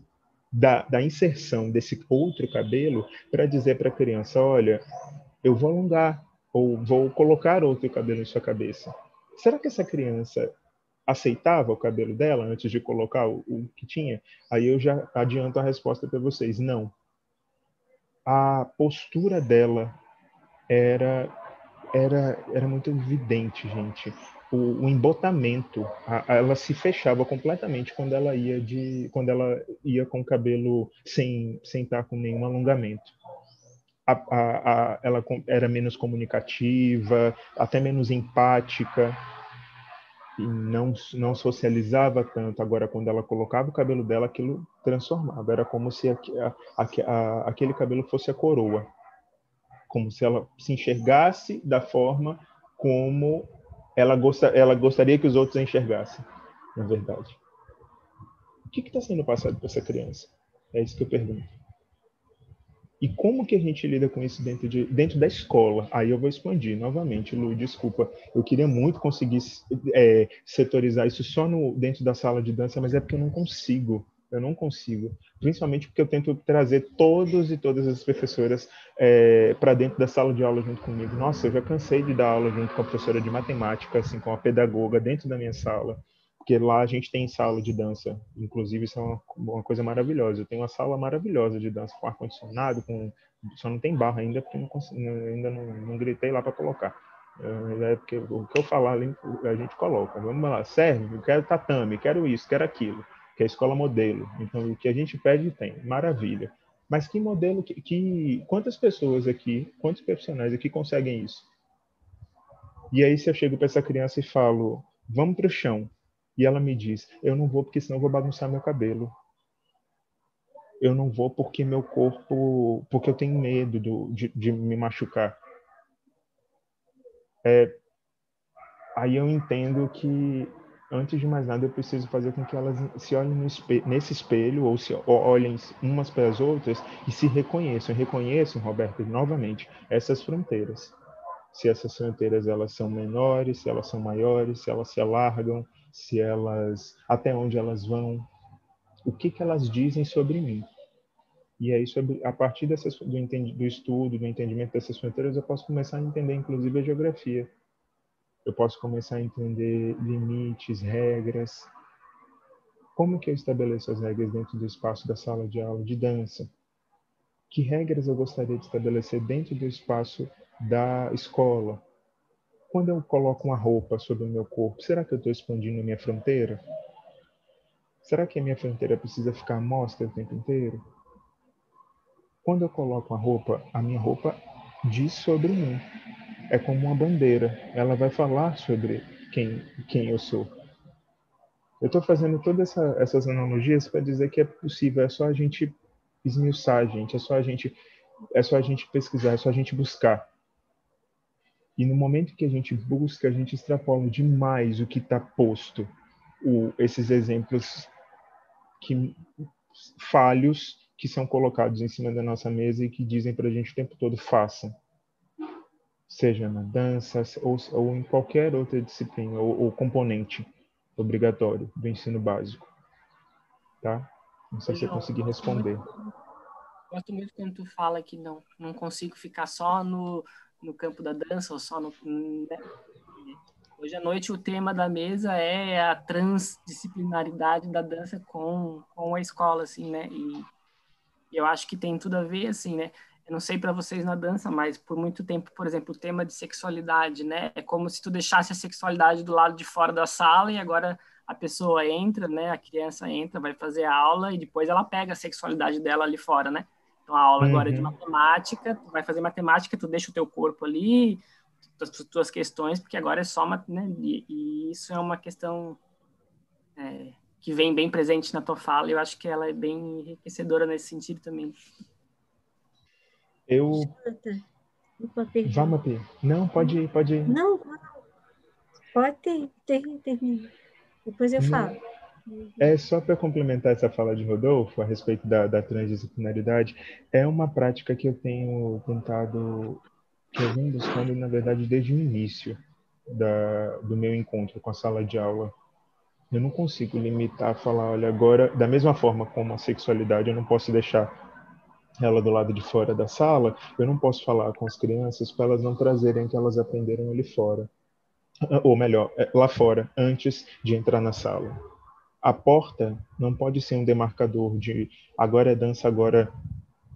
da, da inserção desse outro cabelo para dizer para a criança, olha, eu vou alongar ou vou colocar outro cabelo em sua cabeça. Será que essa criança aceitava o cabelo dela antes de colocar o, o que tinha? Aí eu já adianto a resposta para vocês, não. A postura dela era era era muito evidente, gente o, o embotamento, a, a, ela se fechava completamente quando ela ia de, quando ela ia com o cabelo sem, sem estar com nenhum alongamento. A, a, ela era menos comunicativa, até menos empática e não não socializava tanto. Agora, quando ela colocava o cabelo dela, aquilo transformava. Era como se aquele cabelo fosse a coroa, como se ela se enxergasse da forma como ela, gosta, ela gostaria que os outros a enxergassem, na verdade. O que está sendo passado para essa criança? É isso que eu pergunto. E como que a gente lida com isso dentro, de, dentro da escola? Aí eu vou expandir novamente, Lu, desculpa. Eu queria muito conseguir é, setorizar isso só no, dentro da sala de dança, mas é porque eu não consigo. Eu não consigo, principalmente porque eu tento trazer todos e todas as professoras é, para dentro da sala de aula junto comigo. Nossa, eu já cansei de dar aula junto com a professora de matemática, assim, com a pedagoga dentro da minha sala, porque lá a gente tem sala de dança. Inclusive, isso é uma, uma coisa maravilhosa. Eu tenho uma sala maravilhosa de dança com ar-condicionado, com só não tem barra ainda, porque não consigo, ainda não, não gritei lá para colocar. É, é porque o que eu falar a gente coloca. Vamos lá, serve, eu quero tatame, quero isso, quero aquilo que é a escola modelo. Então, o que a gente pede tem, maravilha. Mas que modelo, que, que quantas pessoas aqui, quantos profissionais aqui conseguem isso? E aí, se eu chego para essa criança e falo, vamos para o chão, e ela me diz, eu não vou porque senão eu vou bagunçar meu cabelo. Eu não vou porque meu corpo, porque eu tenho medo do, de, de me machucar. É, aí eu entendo que antes de mais nada, eu preciso fazer com que elas se olhem espelho, nesse espelho ou se olhem umas para as outras e se reconheçam. Reconheçam, Roberto, novamente, essas fronteiras. Se essas fronteiras elas são menores, se elas são maiores, se elas se alargam, se elas até onde elas vão, o que que elas dizem sobre mim. E aí, sobre, a partir dessas, do, do estudo, do entendimento dessas fronteiras, eu posso começar a entender, inclusive, a geografia eu posso começar a entender limites, regras. Como que eu estabeleço as regras dentro do espaço da sala de aula de dança? Que regras eu gostaria de estabelecer dentro do espaço da escola? Quando eu coloco uma roupa sobre o meu corpo, será que eu estou expandindo a minha fronteira? Será que a minha fronteira precisa ficar mostra o tempo inteiro? Quando eu coloco uma roupa, a minha roupa diz sobre mim é como uma bandeira. Ela vai falar sobre quem, quem eu sou. Eu estou fazendo todas essa, essas analogias para dizer que é possível, é só a gente esmiuçar a gente, é só a gente, é só a gente pesquisar, é só a gente buscar. E no momento que a gente busca, a gente extrapola demais o que está posto, o, esses exemplos que falhos que são colocados em cima da nossa mesa e que dizem para a gente o tempo todo façam seja na dança ou, ou em qualquer outra disciplina ou, ou, componente obrigatório do ensino básico. Tá? Não sei se eu consegui responder. Gosto muito quando tu fala que não, não consigo ficar só no, no campo da dança ou só no. Né? Hoje à noite o tema da mesa é a transdisciplinaridade da dança com, com a escola, assim, né? E eu acho que tem tudo a ver, assim, né? eu não sei para vocês na dança, mas por muito tempo, por exemplo, o tema de sexualidade, né? É como se tu deixasse a sexualidade do lado de fora da sala e agora a pessoa entra, né? A criança entra, vai fazer a aula e depois ela pega a sexualidade dela ali fora, né? Então a aula uhum. agora é de uhum. matemática, tu vai fazer matemática, tu deixa o teu corpo ali, as tuas questões, porque agora é só, né? E, e isso é uma questão é, que vem bem presente na tua fala e eu acho que ela é bem enriquecedora nesse sentido também. Eu. Vamos, Pia. Não, pode ir, pode ir. Não, pode ter, ter, termina. Depois eu falo. É só para complementar essa fala de Rodolfo a respeito da, da transdisciplinaridade, é uma prática que eu tenho tentado, que eu venho buscando, na verdade, desde o início da, do meu encontro com a sala de aula. Eu não consigo limitar, falar, olha, agora, da mesma forma como a sexualidade, eu não posso deixar ela do lado de fora da sala, eu não posso falar com as crianças para elas não trazerem o que elas aprenderam ali fora. Ou melhor, é, lá fora, antes de entrar na sala. A porta não pode ser um demarcador de agora é dança, agora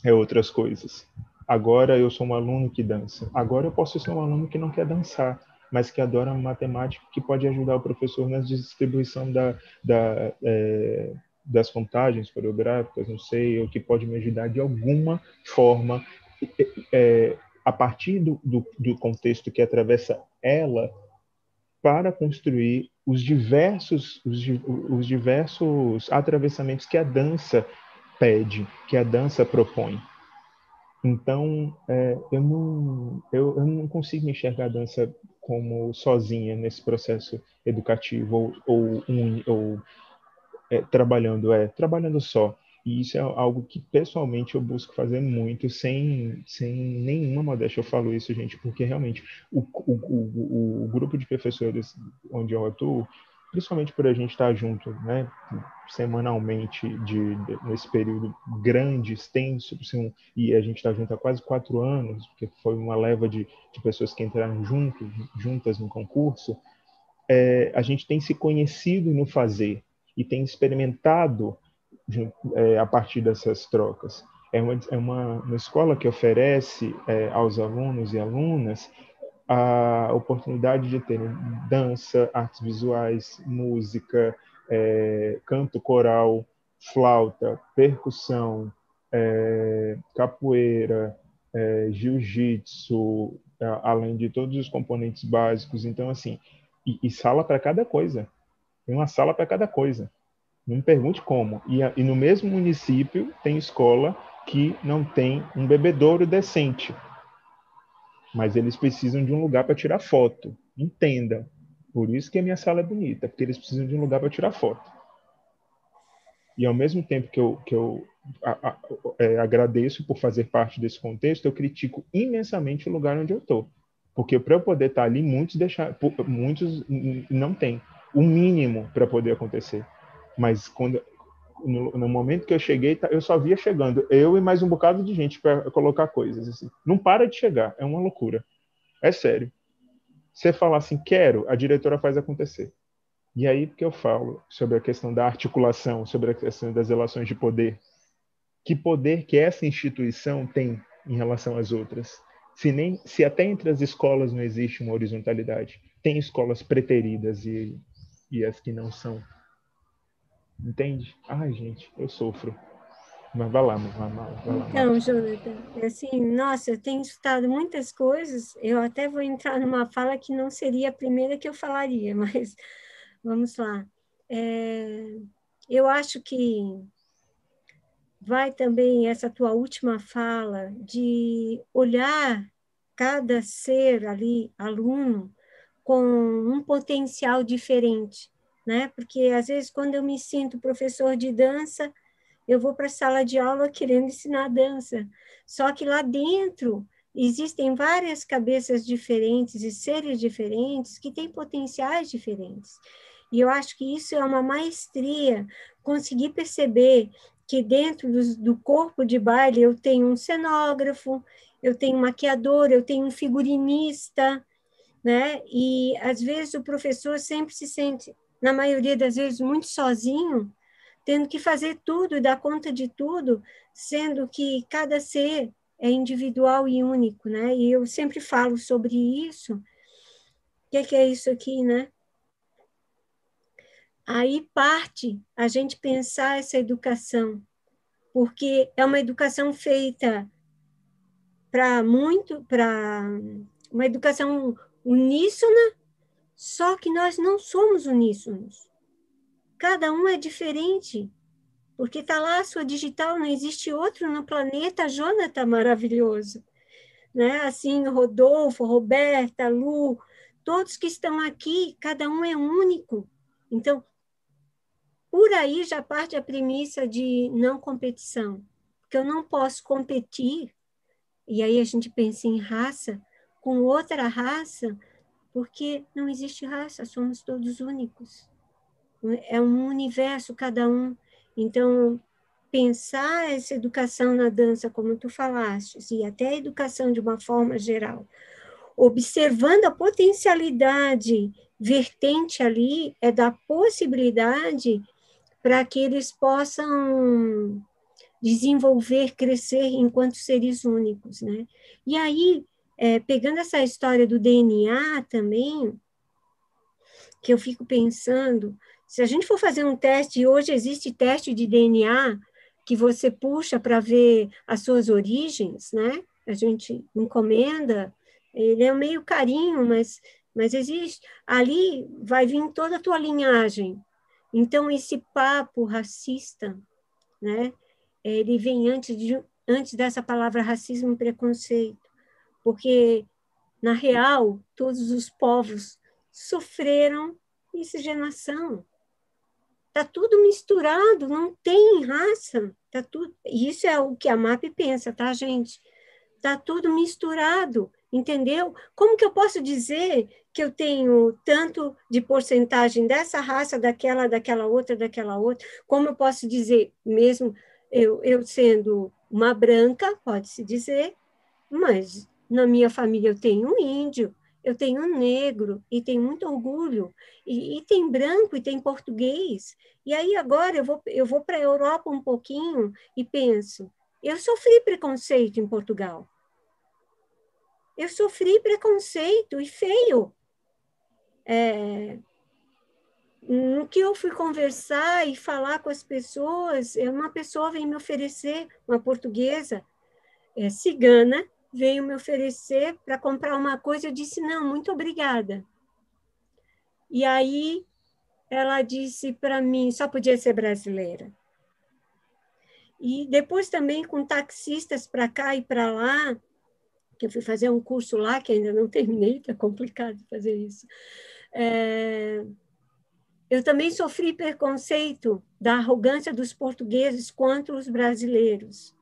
é outras coisas. Agora eu sou um aluno que dança. Agora eu posso ser um aluno que não quer dançar, mas que adora matemática, que pode ajudar o professor na distribuição da, da é, das contagens coreográficas, não sei, ou que pode me ajudar de alguma forma, é, a partir do, do, do contexto que atravessa ela, para construir os diversos, os, os diversos atravessamentos que a dança pede, que a dança propõe. Então, é, eu, não, eu, eu, não consigo enxergar a dança como sozinha nesse processo educativo ou, ou, um, ou é, trabalhando, é, trabalhando só. E isso é algo que pessoalmente eu busco fazer muito, sem, sem nenhuma modéstia. Eu falo isso, gente, porque realmente o, o, o, o grupo de professores onde eu atuo, principalmente por a gente estar junto, né, semanalmente, de, de nesse período grande, extenso, assim, e a gente está junto há quase quatro anos, porque foi uma leva de, de pessoas que entraram junto, juntas no concurso, é, a gente tem se conhecido no fazer, e tem experimentado é, a partir dessas trocas. É uma, é uma, uma escola que oferece é, aos alunos e alunas a oportunidade de terem dança, artes visuais, música, é, canto coral, flauta, percussão, é, capoeira, é, jiu-jitsu, além de todos os componentes básicos. Então, assim, e, e sala para cada coisa. Tem uma sala para cada coisa. Não me pergunte como. E, e no mesmo município tem escola que não tem um bebedouro decente. Mas eles precisam de um lugar para tirar foto. Entenda. Por isso que a minha sala é bonita, porque eles precisam de um lugar para tirar foto. E ao mesmo tempo que eu, que eu a, a, é, agradeço por fazer parte desse contexto, eu critico imensamente o lugar onde eu estou. Porque para eu poder estar ali, muitos, deixar, muitos não têm o mínimo para poder acontecer. Mas quando no, no, momento que eu cheguei, tá, eu só via chegando eu e mais um bocado de gente para colocar coisas. Assim. Não para de chegar, é uma loucura. É sério. Você falar assim, quero, a diretora faz acontecer. E aí que eu falo sobre a questão da articulação, sobre a questão das relações de poder. Que poder que essa instituição tem em relação às outras? Se, nem, se até entre as escolas não existe uma horizontalidade, tem escolas preteridas e e as que não são. Entende? Ai, gente, eu sofro. Mas vai lá, vai lá. Vai lá então, Jonathan, é assim, nossa, eu tenho escutado muitas coisas. Eu até vou entrar numa fala que não seria a primeira que eu falaria, <laughs> mas vamos lá. É, eu acho que vai também essa tua última fala de olhar cada ser ali, aluno, com um potencial diferente, né? Porque às vezes quando eu me sinto professor de dança, eu vou para a sala de aula querendo ensinar dança. Só que lá dentro existem várias cabeças diferentes e seres diferentes que têm potenciais diferentes. E eu acho que isso é uma maestria, conseguir perceber que dentro do, corpo de baile eu tenho um cenógrafo, eu tenho um maquiador, eu tenho um figurinista, né? E às vezes o professor sempre se sente, na maioria das vezes, muito sozinho, tendo que fazer tudo e dar conta de tudo, sendo que cada ser é individual e único, né? E eu sempre falo sobre isso. O que é, que é isso aqui, né? Aí parte a gente pensar essa educação, porque é uma educação feita para muito, para uma educação uníssona, só que nós não somos uníssonos. Cada um é diferente, porque está lá a sua digital, não existe outro no planeta, Jonathan maravilhoso. Né? Assim, Rodolfo, Roberta, Lu, todos que estão aqui, cada um é único. Então, por aí já parte a premissa de não competição, porque eu não posso competir, e aí a gente pensa em raça, com outra raça, porque não existe raça, somos todos únicos. é um universo cada um. Então, pensar essa educação na dança, como tu falaste, e até a educação de uma forma geral, observando a potencialidade vertente ali, é da possibilidade para que eles possam desenvolver, crescer enquanto seres únicos, né? E aí, é, pegando essa história do DNA também, que eu fico pensando, se a gente for fazer um teste, hoje existe teste de DNA que você puxa para ver as suas origens, né? A gente encomenda, ele é meio carinho, mas, mas existe. Ali vai vir toda a tua linhagem. Então, esse papo racista, né? Ele vem antes, de, antes dessa palavra racismo e preconceito, porque, na real, todos os povos sofreram miscigenação. Está tudo misturado, não tem raça. Tá tudo, isso é o que a MAP pensa, tá, gente? Está tudo misturado, entendeu? Como que eu posso dizer que eu tenho tanto de porcentagem dessa raça, daquela, daquela outra, daquela outra? Como eu posso dizer, mesmo eu, eu sendo uma branca, pode-se dizer, mas na minha família eu tenho um índio, eu tenho um negro e tenho muito orgulho, e, e, tem branco e tem português. E aí agora eu vou, eu vou para a Europa um pouquinho e penso, eu sofri preconceito em Portugal. Eu sofri preconceito e feio. É, no que eu fui conversar e falar com as pessoas, uma pessoa vem me oferecer, uma portuguesa, é, cigana, veio me oferecer para comprar uma coisa, eu disse, não, muito obrigada. E aí ela disse para mim, só podia ser brasileira. E depois também com taxistas para cá e para lá, que eu fui fazer um curso lá, que ainda não <laughs> terminei, que é complicado fazer isso. É... Eu também sofri preconceito da arrogância dos portugueses contra os brasileiros.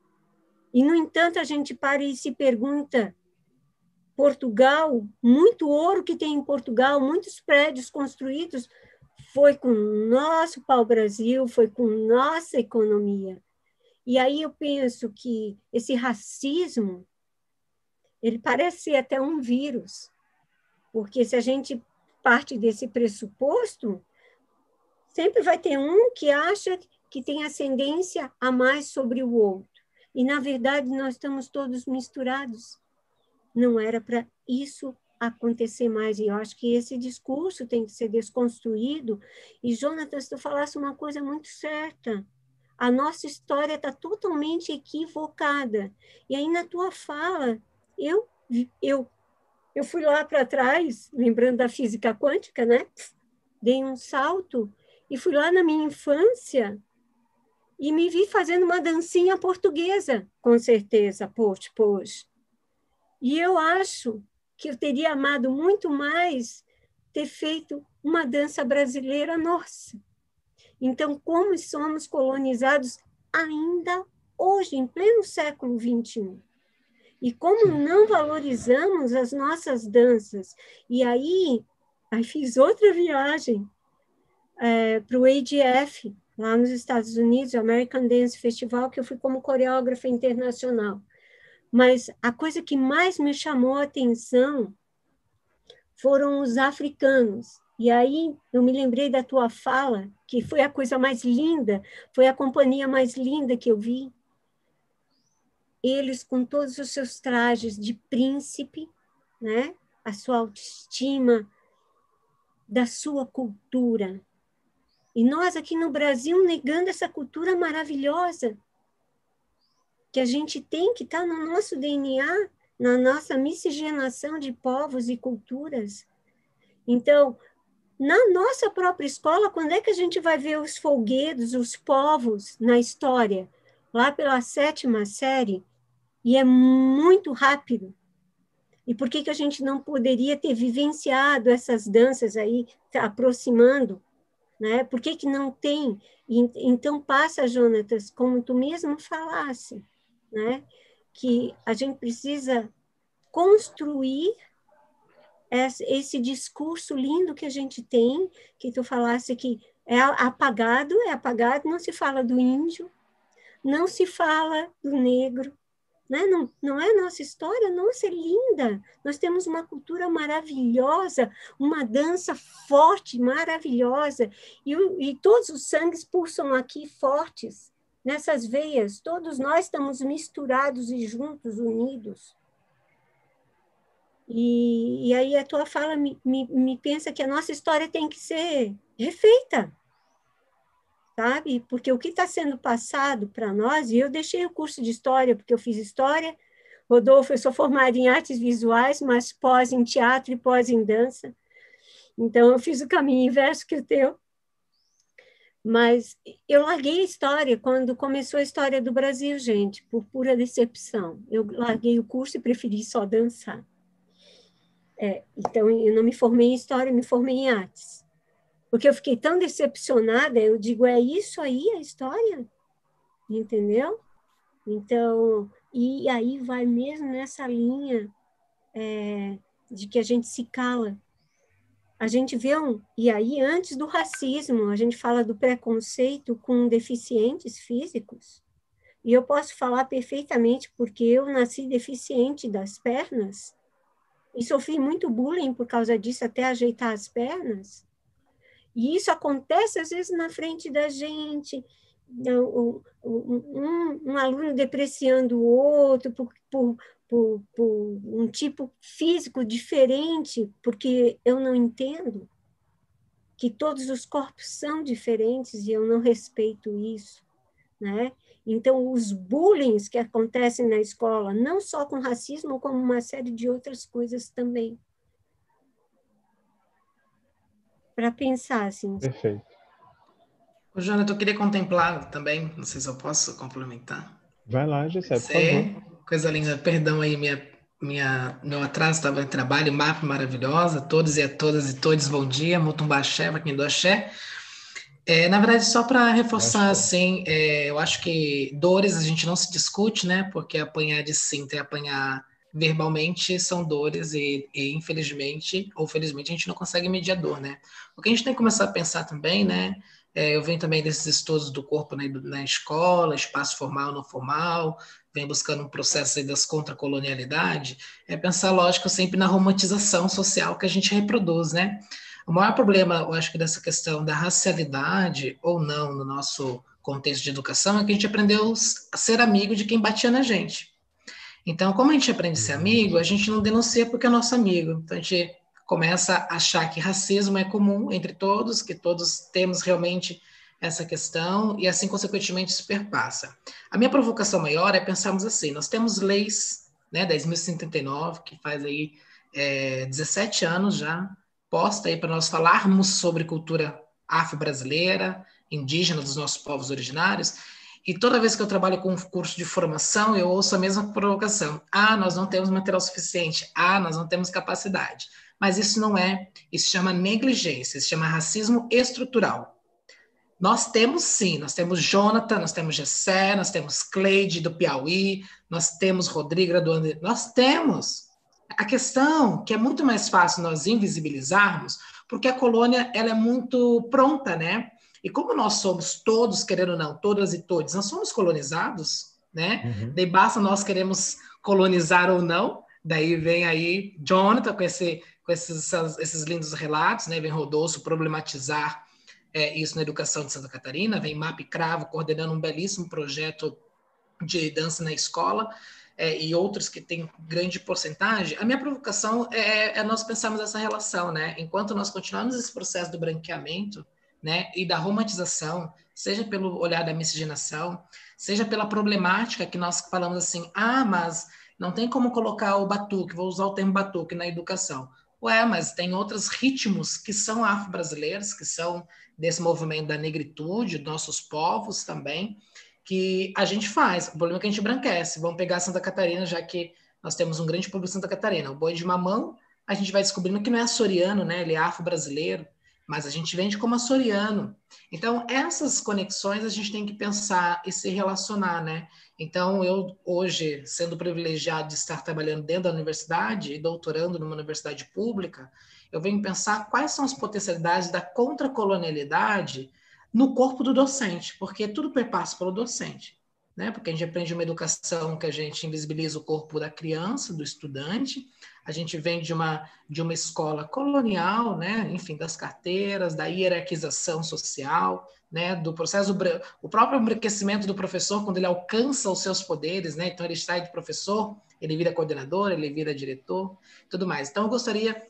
E, no entanto, a gente para e se pergunta: Portugal, muito ouro que tem em Portugal, muitos prédios construídos, foi com o nosso pau-brasil, foi com nossa economia. E aí eu penso que esse racismo, ele parece ser até um vírus, porque se a gente parte desse pressuposto, sempre vai ter um que acha que tem ascendência a mais sobre o outro. E, na verdade, nós estamos todos misturados. Não era para isso acontecer mais. E eu acho que esse discurso tem que ser desconstruído. E, Jonatas, tu falasse uma coisa muito certa. A nossa história está totalmente equivocada. E aí, na tua fala, eu, eu, eu fui lá para trás, lembrando da física quântica, né? Dei um salto e fui lá na minha infância e me vi fazendo uma dancinha portuguesa, com certeza, poxa, poxa. E eu acho que eu teria amado muito mais ter feito uma dança brasileira nossa. Então, como somos colonizados ainda hoje, em pleno século XXI? E como não valorizamos as nossas danças? E aí, aí fiz outra viagem é, para o ADF, lá nos Estados Unidos, o American Dance Festival, que eu fui como coreógrafa internacional. Mas a coisa que mais me chamou a atenção foram os africanos. E aí eu me lembrei da tua fala, que foi a coisa mais linda, foi a companhia mais linda que eu vi. Eles com todos os seus trajes de príncipe, né? A sua autoestima, da sua cultura, e nós aqui no Brasil negando essa cultura maravilhosa que a gente tem, que está no nosso DNA, na nossa miscigenação de povos e culturas. Então, na nossa própria escola, quando é que a gente vai ver os folguedos, os povos na história? Lá pela sétima série, e é muito rápido. E por que, que a gente não poderia ter vivenciado essas danças aí, aproximando né? Por que, que não tem? Então passa, Jonatas, como tu mesmo falasse, né? Que a gente precisa construir esse discurso lindo que a gente tem, que tu falasse que é apagado, é apagado, não se fala do índio, não se fala do negro, né? não, não é nossa história, nossa, é linda. Nós temos uma cultura maravilhosa, uma dança forte, maravilhosa, e, e todos os sangues pulsam aqui fortes, nessas veias, todos nós estamos misturados e juntos, unidos. E, e aí a tua fala me, me, me pensa que a nossa história tem que ser refeita, sabe? Porque o que está sendo passado para nós, e eu deixei o curso de História, porque eu fiz História, Rodolfo, eu sou formada em Artes Visuais, mas pós em Teatro e pós em Dança, então eu fiz o caminho inverso que o teu, mas eu larguei a história quando começou a história do Brasil, gente, por pura decepção. Eu larguei o curso e preferi só dançar. É, então, eu não me formei em história, me formei em artes porque eu fiquei tão decepcionada, eu digo, é isso aí a história? Entendeu? Então, e aí vai mesmo nessa linha é, de que a gente se cala. A gente vê um, e aí antes do racismo, a gente fala do preconceito com deficientes físicos, e eu posso falar perfeitamente porque eu nasci deficiente das pernas, e sofri muito bullying por causa disso, até ajeitar as pernas. E isso acontece, às vezes, na frente da gente, um, um, um aluno depreciando o outro por, por, por, por, um tipo físico diferente, porque eu não entendo que todos os corpos são diferentes e eu não respeito isso, né? Então, os bullying que acontecem na escola, não só com racismo, como uma série de outras coisas também. Para pensar, assim. Perfeito. Ô, Jonathan, eu queria contemplar também, não sei se eu posso complementar. Vai lá, por favor. Coisa linda, perdão aí, minha, minha, meu atraso estava em trabalho, mapa maravilhosa, todos e a todas e todos, bom dia, Mutumbaxé, para quem do axé. É, na verdade, só para reforçar, assim, é, eu acho que dores a gente não se discute, né? Porque apanhar de cinta e apanhar verbalmente são dores e, e, infelizmente ou felizmente a gente não consegue medir a dor, né? O que a gente tem que começar a pensar também, né? É, eu venho também desses estudos do corpo na, na escola, espaço formal, não formal, venho buscando um processo aí das contracolonialidade, é pensar, lógico, sempre na romantização social que a gente reproduz, né? O maior problema, eu acho que dessa questão da racialidade ou não no nosso contexto de educação é que a gente aprendeu a ser amigo de quem batia na gente. Então, como a gente aprende a ser amigo, a gente não denuncia porque é nosso amigo. Então, a gente começa a achar que racismo é comum entre todos, que todos temos realmente essa questão, e assim, consequentemente, isso perpassa. A minha provocação maior é pensarmos assim, nós temos leis, né, 10.139, que faz aí é, 17 anos já, posta aí para nós falarmos sobre cultura afro-brasileira, indígena dos nossos povos originários, e toda vez que eu trabalho com um curso de formação, eu ouço a mesma provocação. Ah, nós não temos material suficiente. Ah, nós não temos capacidade. Mas isso não é, isso chama negligência, isso chama racismo estrutural. Nós temos sim, nós temos Jonathan, nós temos Gessé, nós temos Cleide do Piauí, nós temos Rodrigo do André, nós temos. A questão que é muito mais fácil nós invisibilizarmos, porque a colônia ela é muito pronta, né? E como nós somos todos, querendo ou não, todas e todos, nós somos colonizados, né? Uhum. Daí basta nós queremos colonizar ou não. Daí vem aí Jonathan com, esse, com esses, esses lindos relatos, né? Vem Rodolfo problematizar é, isso na educação de Santa Catarina, vem MAP Cravo coordenando um belíssimo projeto de dança na escola. É, e outros que têm grande porcentagem, a minha provocação é, é, nós pensarmos essa relação, né? Enquanto nós continuarmos esse processo do branqueamento, né, e da romantização, seja pelo olhar da miscigenação, seja pela problemática que nós falamos assim, ah, mas não tem como colocar o batuque, vou usar o termo batuque na educação. Ué, mas tem outros ritmos que são afro-brasileiros, que são desse movimento da negritude, nossos povos também, que a gente faz. O problema é que a gente branquece. Vamos pegar Santa Catarina, já que nós temos um grande público em Santa Catarina. O boi de mamão, a gente vai descobrindo que não é açoriano, né? Ele é afro-brasileiro mas a gente vende como açoriano. Então, essas conexões a gente tem que pensar e se relacionar, né? Então, eu hoje, sendo privilegiado de estar trabalhando dentro da universidade e doutorando numa universidade pública, eu venho pensar quais são as potencialidades da contracolonialidade no corpo do docente, porque tudo perpassa pelo docente. Né? Porque a gente aprende uma educação que a gente invisibiliza o corpo da criança, do estudante, a gente vem de uma, de uma escola colonial, né? enfim, das carteiras, da hierarquização social, né? do processo, o próprio embranquecimento do professor quando ele alcança os seus poderes, né? então ele sai de professor, ele vira coordenador, ele vira diretor, tudo mais. Então eu gostaria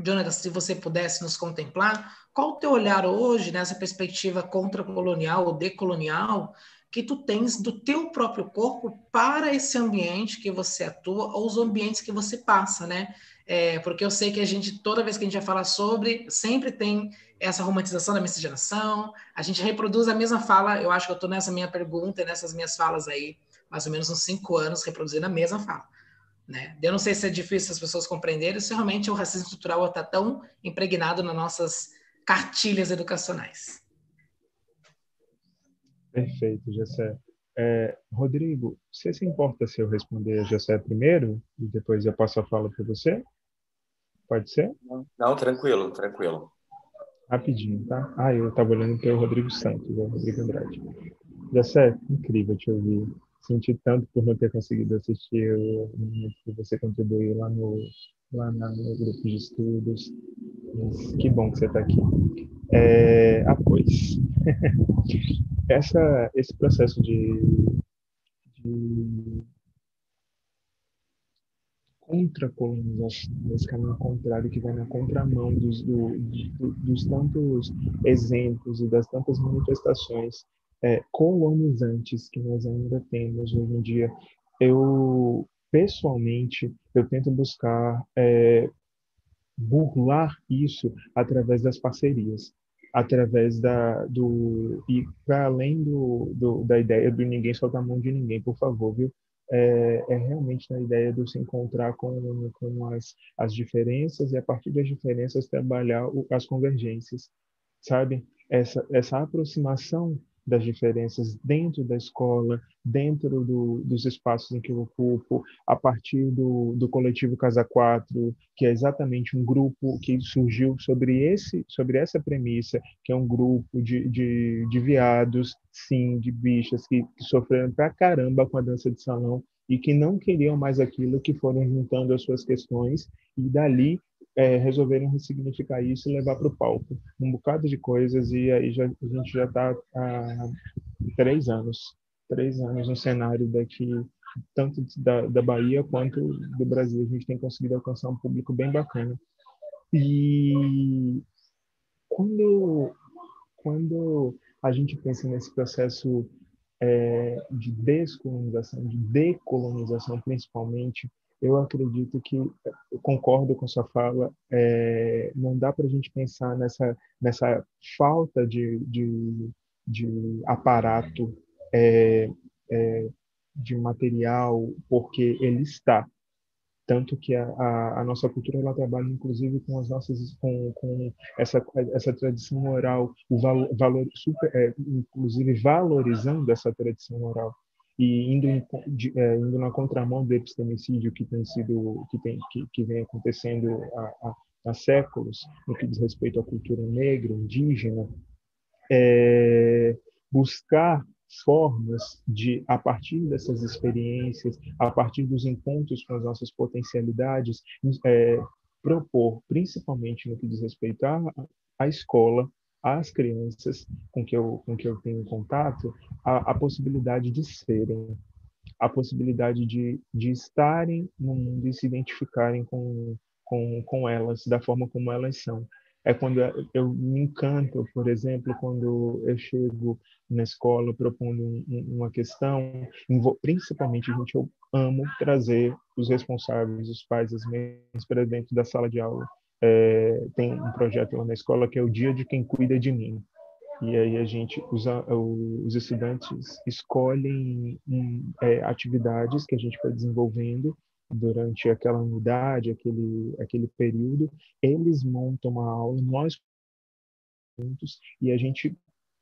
Jonathan, se você pudesse nos contemplar, qual o teu olhar hoje nessa perspectiva contra-colonial ou decolonial que tu tens do teu próprio corpo para esse ambiente que você atua ou os ambientes que você passa, né? É, porque eu sei que a gente, toda vez que a gente vai falar sobre, sempre tem essa romantização da miscigenação, a gente reproduz a mesma fala, eu acho que eu estou nessa minha pergunta e nessas minhas falas aí, mais ou menos uns cinco anos, reproduzindo a mesma fala. Né? Eu não sei se é difícil as pessoas compreenderem se realmente o racismo estrutural está tão impregnado nas nossas cartilhas educacionais. Perfeito, Jessé. É, Rodrigo, você se importa se eu responder a Jessé primeiro e depois eu passo a fala para você? Pode ser? Não, tranquilo, tranquilo. Rapidinho, tá? Ah, eu estava olhando para o Rodrigo Santos, o Rodrigo Andrade. Jessé, incrível te ouvir senti tanto por não ter conseguido assistir o momento que você contribuiu lá no, lá no grupo de estudos. Mas que bom que você está aqui. É, pois. <laughs> Essa, esse processo de, de contra-colonização, esse caminho contrário que vai na contramão dos, do, do, dos tantos exemplos e das tantas manifestações é, colonizantes que nós ainda temos hoje em dia. Eu, pessoalmente, eu tento buscar é, burlar isso através das parcerias, através da, do... e para além do, do, da ideia do ninguém soltar a mão de ninguém, por favor, viu? É, é, realmente na ideia de se encontrar com, com as, as diferenças e a partir das diferenças trabalhar o, as convergências, sabe? Essa, essa aproximação das diferenças dentro da escola, dentro do, dos espaços em que eu ocupo, a partir do, do coletivo Casa 4, que é exatamente um grupo que surgiu sobre, esse, sobre essa premissa, que é um grupo de, de, de viados, sim, de bichas, que, que sofreram pra caramba com a dança de salão e que não queriam mais aquilo, que foram juntando as suas questões e dali é, ressignificar isso e levar para o palco um bocado de coisas e aí já, a gente já está há três anos, três anos no cenário daqui tanto da, da Bahia quanto do Brasil. A gente tem conseguido alcançar um público bem bacana. E quando, quando a gente pensa nesse processo é, de descolonização, de decolonização principalmente, eu acredito que eu concordo com sua fala. É, não dá para a gente pensar nessa nessa falta de, de, de aparato é, é, de material, porque ele está tanto que a, a, a, nossa cultura ela trabalha inclusive com as nossas com, com essa essa tradição oral o valor, valor super é, inclusive valorizando essa tradição oral e indo, em, de, é, indo na contramão do epistemicídio que tem sido que tem que, que vem acontecendo há, há, séculos no que diz respeito à cultura negra indígena é, buscar formas de a partir dessas experiências a partir dos encontros com as nossas potencialidades é, propor principalmente no que diz respeito à, à escola às crianças com que eu, com que eu tenho contato a, a possibilidade de serem, a possibilidade de, de estarem no mundo e se identificarem com, com, com elas, da forma como elas são. É quando eu me encanto, por exemplo, quando eu chego na escola propondo um, uma questão, principalmente, gente, eu amo trazer os responsáveis, os pais, as mães para dentro da sala de aula é, tem um projeto lá na escola que é o Dia de Quem Cuida de Mim. E aí a gente, os, os estudantes escolhem é, atividades que a gente foi desenvolvendo durante aquela unidade, aquele, aquele período. Eles montam uma aula, nós juntos, e a gente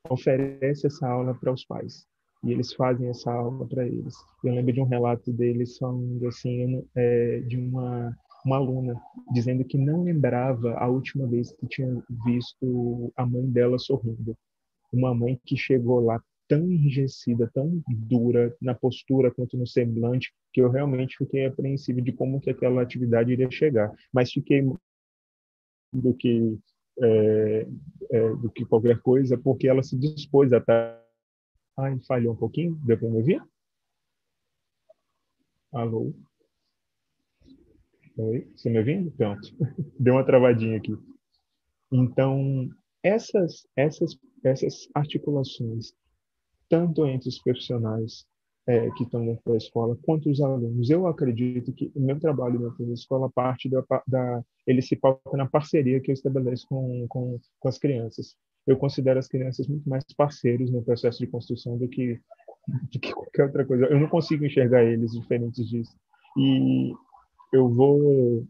oferece essa aula para os pais. E eles fazem essa aula para eles. Eu lembro de um relato deles falando assim, é, de uma uma aluna dizendo que não lembrava a última vez que tinha visto a mãe dela sorrindo. Uma mãe que chegou lá tão enrijecida, tão dura na postura quanto no semblante, que eu realmente fiquei apreensivo de como que aquela atividade iria chegar. Mas fiquei do que é, é, do que qualquer coisa, porque ela se dispôs a estar. Ai, falhou um pouquinho, deu para me ouvir? Alô? Oi, você me ouvindo? Pronto, <laughs> deu uma travadinha aqui. Então, essas, essas, essas articulações, tanto entre os profissionais é, que estão dentro da escola, quanto os alunos, eu acredito que o meu trabalho dentro da escola parte da, da ele se pauta na parceria que eu estabeleço com, com, com as crianças. Eu considero as crianças muito mais parceiros no processo de construção do que, do que qualquer outra coisa. Eu não consigo enxergar eles diferentes disso. E eu vou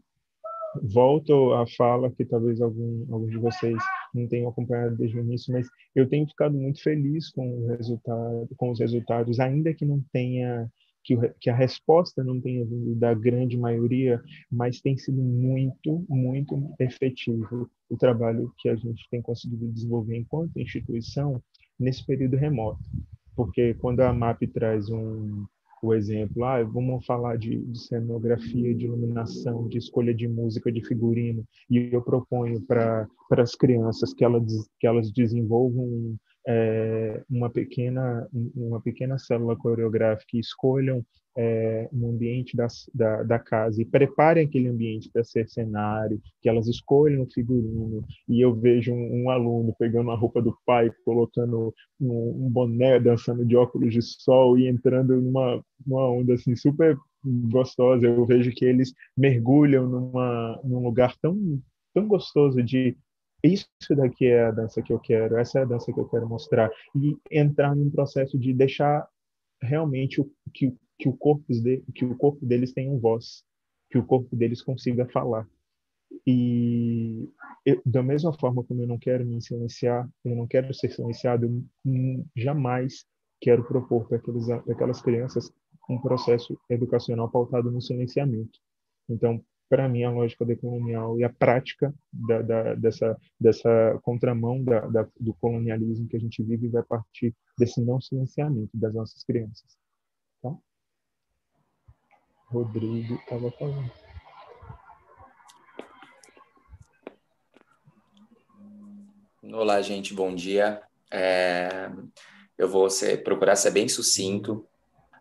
volto à fala que talvez algum, alguns de vocês não tenham acompanhado desde o início, mas eu tenho ficado muito feliz com o resultado, com os resultados, ainda que não tenha que, o, que a resposta não tenha vindo da grande maioria, mas tem sido muito, muito efetivo o trabalho que a gente tem conseguido desenvolver enquanto instituição nesse período remoto. Porque quando a MAP traz um, o exemplo, ah, vamos falar de, de cenografia, de iluminação, de escolha de música, de figurino, e eu proponho para as crianças que elas, que elas desenvolvam é, uma pequena uma pequena célula coreográfica e escolham é, um ambiente da, da, da, casa e preparem aquele ambiente para ser cenário, que elas escolham o figurino, e eu vejo um, um aluno pegando a roupa do pai, colocando um, um, boné, dançando de óculos de sol e entrando numa, numa onda assim super gostosa. Eu vejo que eles mergulham numa, num lugar tão, tão gostoso de isso daqui é a dança que eu quero, essa é a dança que eu quero mostrar e entrar num processo de deixar realmente o, que, que o corpo de, que o corpo deles tenha um voz, que o corpo deles consiga falar. E eu, da mesma forma como eu não quero me silenciar, eu não quero ser silenciado, eu jamais quero propor para aquelas crianças um processo educacional pautado no silenciamento. Então, para mim, a lógica decolonial e a prática da, da, dessa, dessa contramão da, do colonialismo que a gente vive vai partir desse não silenciamento das nossas crianças. Tá? Rodrigo estava falando. Olá, gente, bom dia. É, eu vou ser, procurar ser bem sucinto.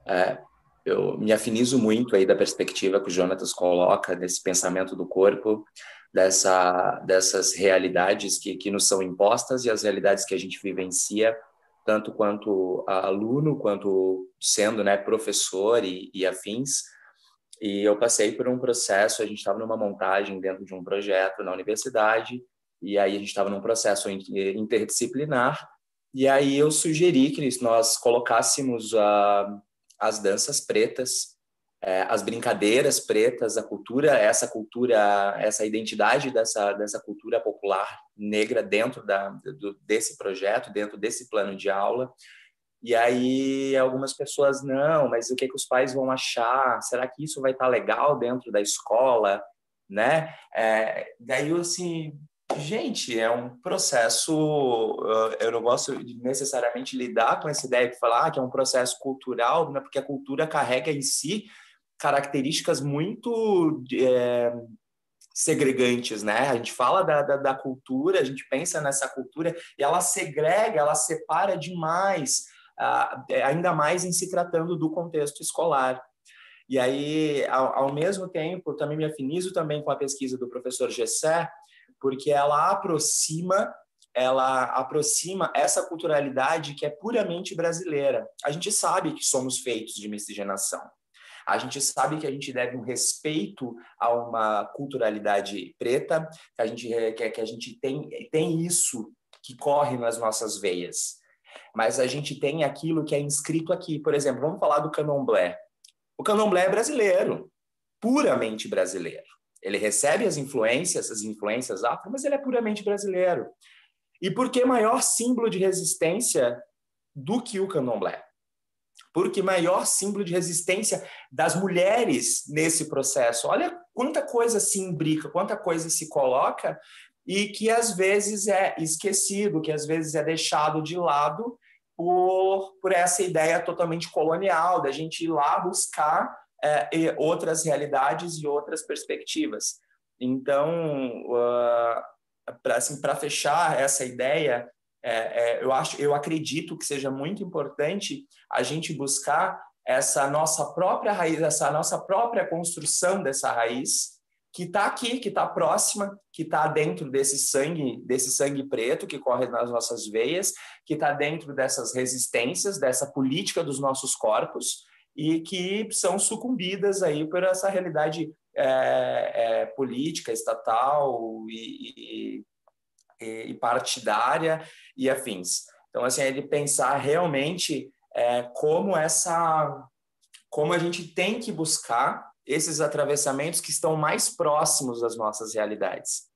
É, eu me afinizo muito aí da perspectiva que o Jonatas coloca desse pensamento do corpo, dessa dessas realidades que, que nos são impostas e as realidades que a gente vivencia, tanto quanto aluno, quanto sendo né, professor e, e afins. E eu passei por um processo, a gente estava numa montagem dentro de um projeto na universidade, e aí a gente estava num processo interdisciplinar, e aí eu sugeri que nós colocássemos a as danças pretas, é, as brincadeiras pretas, a cultura, essa cultura, essa identidade dessa, dessa cultura popular negra dentro da, do, desse projeto, dentro desse plano de aula. E aí algumas pessoas, não, mas o que, que os pais vão achar? Será que isso vai estar legal dentro da escola? Né? É, daí eu, assim, Gente, é um processo. Eu não gosto de necessariamente lidar com essa ideia de falar que é um processo cultural, né? porque a cultura carrega em si características muito é, segregantes, né? A gente fala da, da, da, cultura, a gente pensa nessa cultura e ela segrega, ela separa demais, ainda mais em se tratando do contexto escolar. E aí, ao, ao mesmo tempo, também me afinizo também com a pesquisa do professor Gessé, porque ela aproxima ela aproxima essa culturalidade que é puramente brasileira. A gente sabe que somos feitos de miscigenação. A gente sabe que a gente deve um respeito a uma culturalidade preta, que a gente, que, que a gente tem, tem isso que corre nas nossas veias. Mas a gente tem aquilo que é inscrito aqui. Por exemplo, vamos falar do candomblé. O candomblé é brasileiro, puramente brasileiro. Ele recebe as influências, as influências afro, mas ele é puramente brasileiro. E por que maior símbolo de resistência do que o candomblé? porque maior símbolo de resistência das mulheres nesse processo. Olha quanta coisa se imbrica, quanta coisa se coloca e que às vezes é esquecido, que às vezes é deixado de lado por, por essa ideia totalmente colonial, da gente ir lá buscar é, outras realidades e outras perspectivas. Então, uh, para assim, fechar essa ideia, é, é, eu acho, eu acredito que seja muito importante a gente buscar essa nossa própria raiz, essa nossa própria construção dessa raiz que está aqui, que está próxima, que está dentro desse sangue, desse sangue preto que corre nas nossas veias, que está dentro dessas resistências, dessa política dos nossos corpos e que são sucumbidas aí por essa realidade é, é, política, estatal e, e, e, partidária e afins. Então, assim, é de pensar realmente é, como essa, como a gente tem que buscar esses atravessamentos que estão mais próximos das nossas realidades,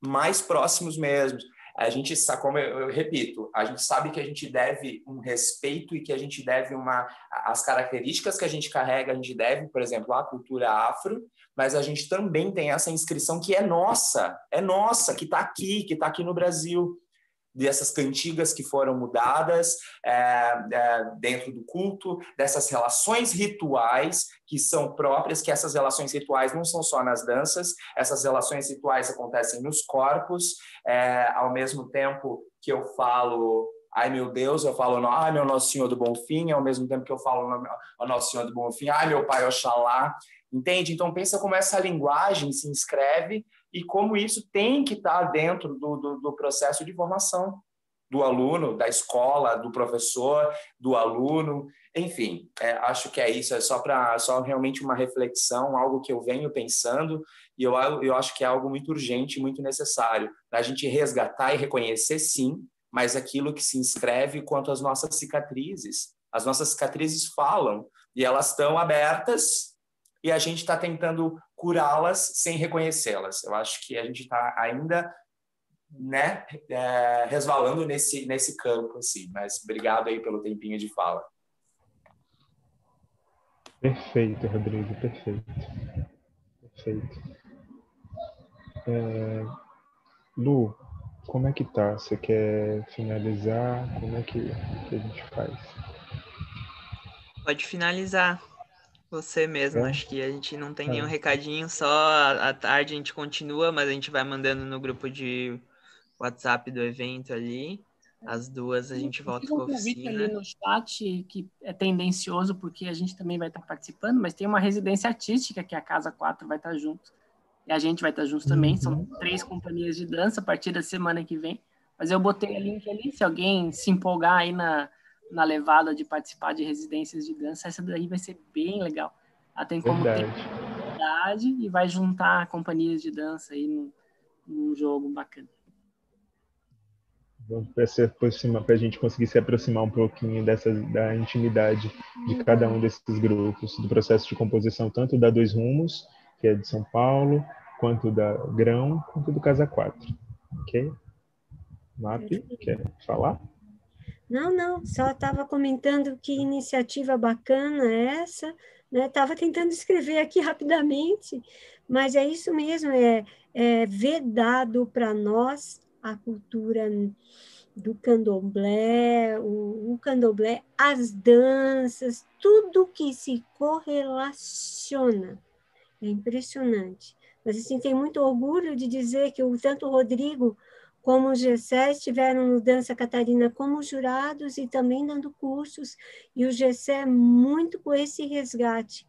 mais próximos mesmo. A gente como eu, eu, repito, a gente sabe que a gente deve um respeito e que a gente deve uma as características que a gente carrega, a gente deve, por exemplo, à cultura afro, mas a gente também tem essa inscrição que é nossa, é nossa, que está aqui, que está aqui no Brasil dessas cantigas que foram mudadas é, é, dentro do culto, dessas relações rituais que são próprias, que essas relações rituais não são só nas danças, essas relações rituais acontecem nos corpos, é, ao mesmo tempo que eu falo ai meu Deus, eu falo, ai meu Nosso Senhor do Bom Fim, ao mesmo tempo que eu falo, o Nosso Senhor do Bom Fim, ai meu Pai Oxalá, entende? Então pensa como essa linguagem se inscreve e como isso tem que estar dentro do, do, do processo de formação do aluno, da escola, do professor, do aluno, enfim, é, acho que é isso, é só para só realmente uma reflexão, algo que eu venho pensando e eu, eu acho que é algo muito urgente, muito necessário, da gente resgatar e reconhecer sim, mas aquilo que se inscreve quanto às nossas cicatrizes. As nossas cicatrizes falam e elas estão abertas e a gente está tentando curá-las sem reconhecê-las. Eu acho que a gente está ainda né, é, resvalando nesse, nesse campo, assim. Mas obrigado aí pelo tempinho de fala. Perfeito, Rodrigo, perfeito. Perfeito. É, Lu, como é que tá? Você quer finalizar? Como é que, que a gente faz? Pode finalizar. Você mesmo, é? acho que a gente não tem é. nenhum recadinho, só à tarde a gente continua, mas a gente vai mandando no grupo de WhatsApp do evento ali. Às duas a gente volta com a oficina. ali no chat que é tendencioso, porque a gente também vai estar participando, mas tem uma residência artística que a Casa 4 vai estar junto. E a gente vai estar junto também. Uhum. São três companhias de dança a partir da semana que vem. Mas eu botei a link ali, se alguém se empolgar aí na, na levada de participar de residências de dança, essa daí vai ser bem legal. Ela tem como ter e vai juntar companhias de dança aí num, num jogo bacana. Para a gente conseguir se aproximar um pouquinho dessa, da intimidade de cada um desses grupos, do processo de composição, tanto da Dois Rumos, que é de São Paulo, quanto da Grão, quanto do Casa 4. Ok? MAP, quer falar? Não, não, só estava comentando que iniciativa bacana essa, né? Estava tentando escrever aqui <laughs> rapidamente, mas é isso mesmo, é, é vedado para nós a cultura do candomblé, o, o candomblé, as danças, tudo que se correlaciona. É impressionante. Mas assim, tem muito orgulho de dizer que o, tanto o Rodrigo como o Gessé estiveram no Dança Catarina como jurados e também dando cursos, e o Gessé muito com esse resgate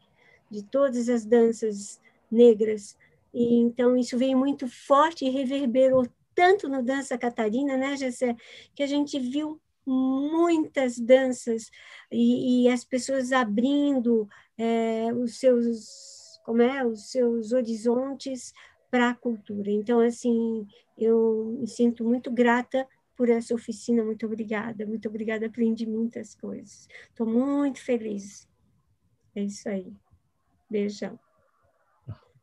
de todas as danças negras. E, então, isso veio muito forte e reverberou tanto no Dança Catarina, né, Gessé, que a gente viu muitas danças e, e as pessoas abrindo é, os seus como é os seus horizontes para a cultura. Então, assim, eu me sinto muito grata por essa oficina. Muito obrigada. Muito obrigada. Aprendi muitas coisas. Estou muito feliz. É isso aí. Beijão.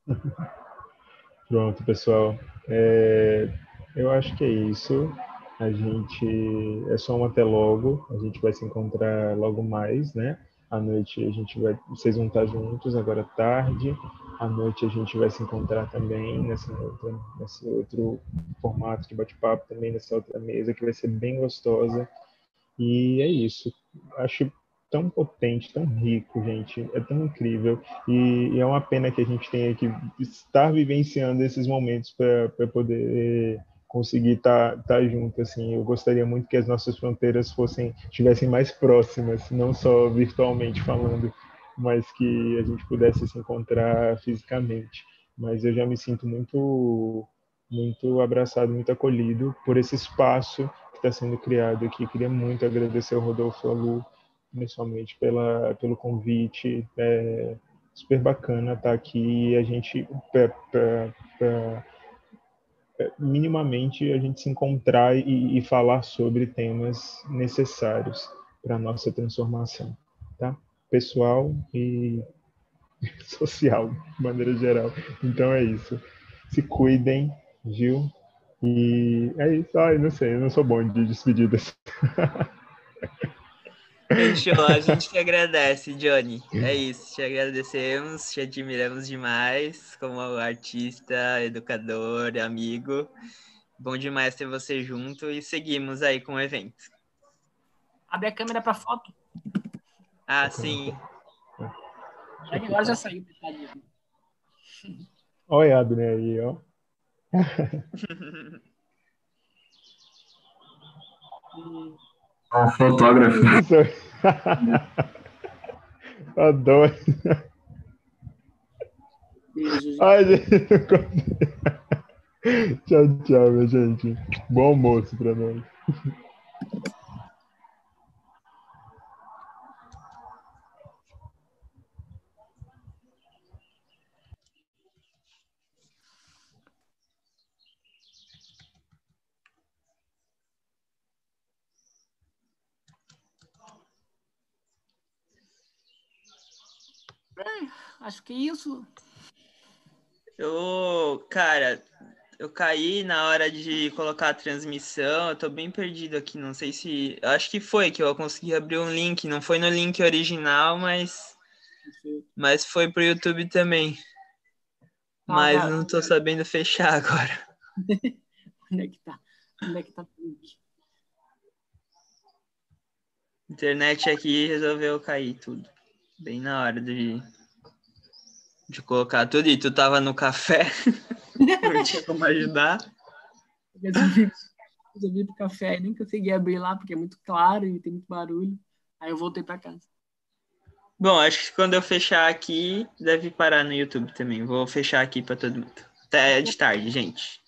<laughs> Pronto, pessoal. É, eu acho que é isso. A gente é só um até logo. A gente vai se encontrar logo mais, né? À noite a gente vai, vocês vão estar juntos agora à tarde. À noite a gente vai se encontrar também nessa outra, nesse outro formato de bate-papo também nessa outra mesa que vai ser bem gostosa. E é isso. Acho tão potente, tão rico, gente. É tão incrível. E, e é uma pena que a gente tenha que estar vivenciando esses momentos para poder conseguir estar tá, tá junto assim eu gostaria muito que as nossas fronteiras fossem estivessem mais próximas não só virtualmente falando mas que a gente pudesse se encontrar fisicamente. Mas eu já me sinto muito muito abraçado muito acolhido por esse espaço que está sendo criado aqui. Queria muito agradecer ao Rodolfo Alu principalmente pela pelo convite. É super bacana estar aqui e a gente pra, pra, pra, é, minimamente a gente se encontrar e, e falar sobre temas necessários para a nossa transformação, tá? Pessoal e <laughs> social, de maneira geral. Então é isso. Se cuidem, viu? E é isso. Ai, não sei, eu não sou bom de despedidas. Fechou, a <laughs> gente te agradece, Johnny. É isso, te agradecemos, te admiramos demais como artista, educador, amigo. Bom demais ter você junto e seguimos aí com o evento. Abre a câmera para foto. Ah, sim. Agora já saiu. Olha, Adne aí, ó. Um fotógrafo. <laughs> Adoro. Beijo, Ai, gente. tchau, tchau, minha gente. Bom almoço pra nós. Acho que é isso. Eu, cara, eu caí na hora de colocar a transmissão, eu tô bem perdido aqui, não sei se. Acho que foi que eu consegui abrir um link, não foi no link original, mas. Mas foi pro YouTube também. Ah, mas tá. não tô sabendo fechar agora. <laughs> Onde é que tá? Onde é que tá o link? Internet aqui resolveu cair tudo. Bem na hora de de colocar tudo e tu tava no café, <laughs> não tinha como ajudar. Eu resolvi pro café e nem consegui abrir lá porque é muito claro e tem muito barulho. Aí eu voltei para casa. Bom, acho que quando eu fechar aqui, deve parar no YouTube também. Vou fechar aqui para todo mundo. Até de tarde, gente.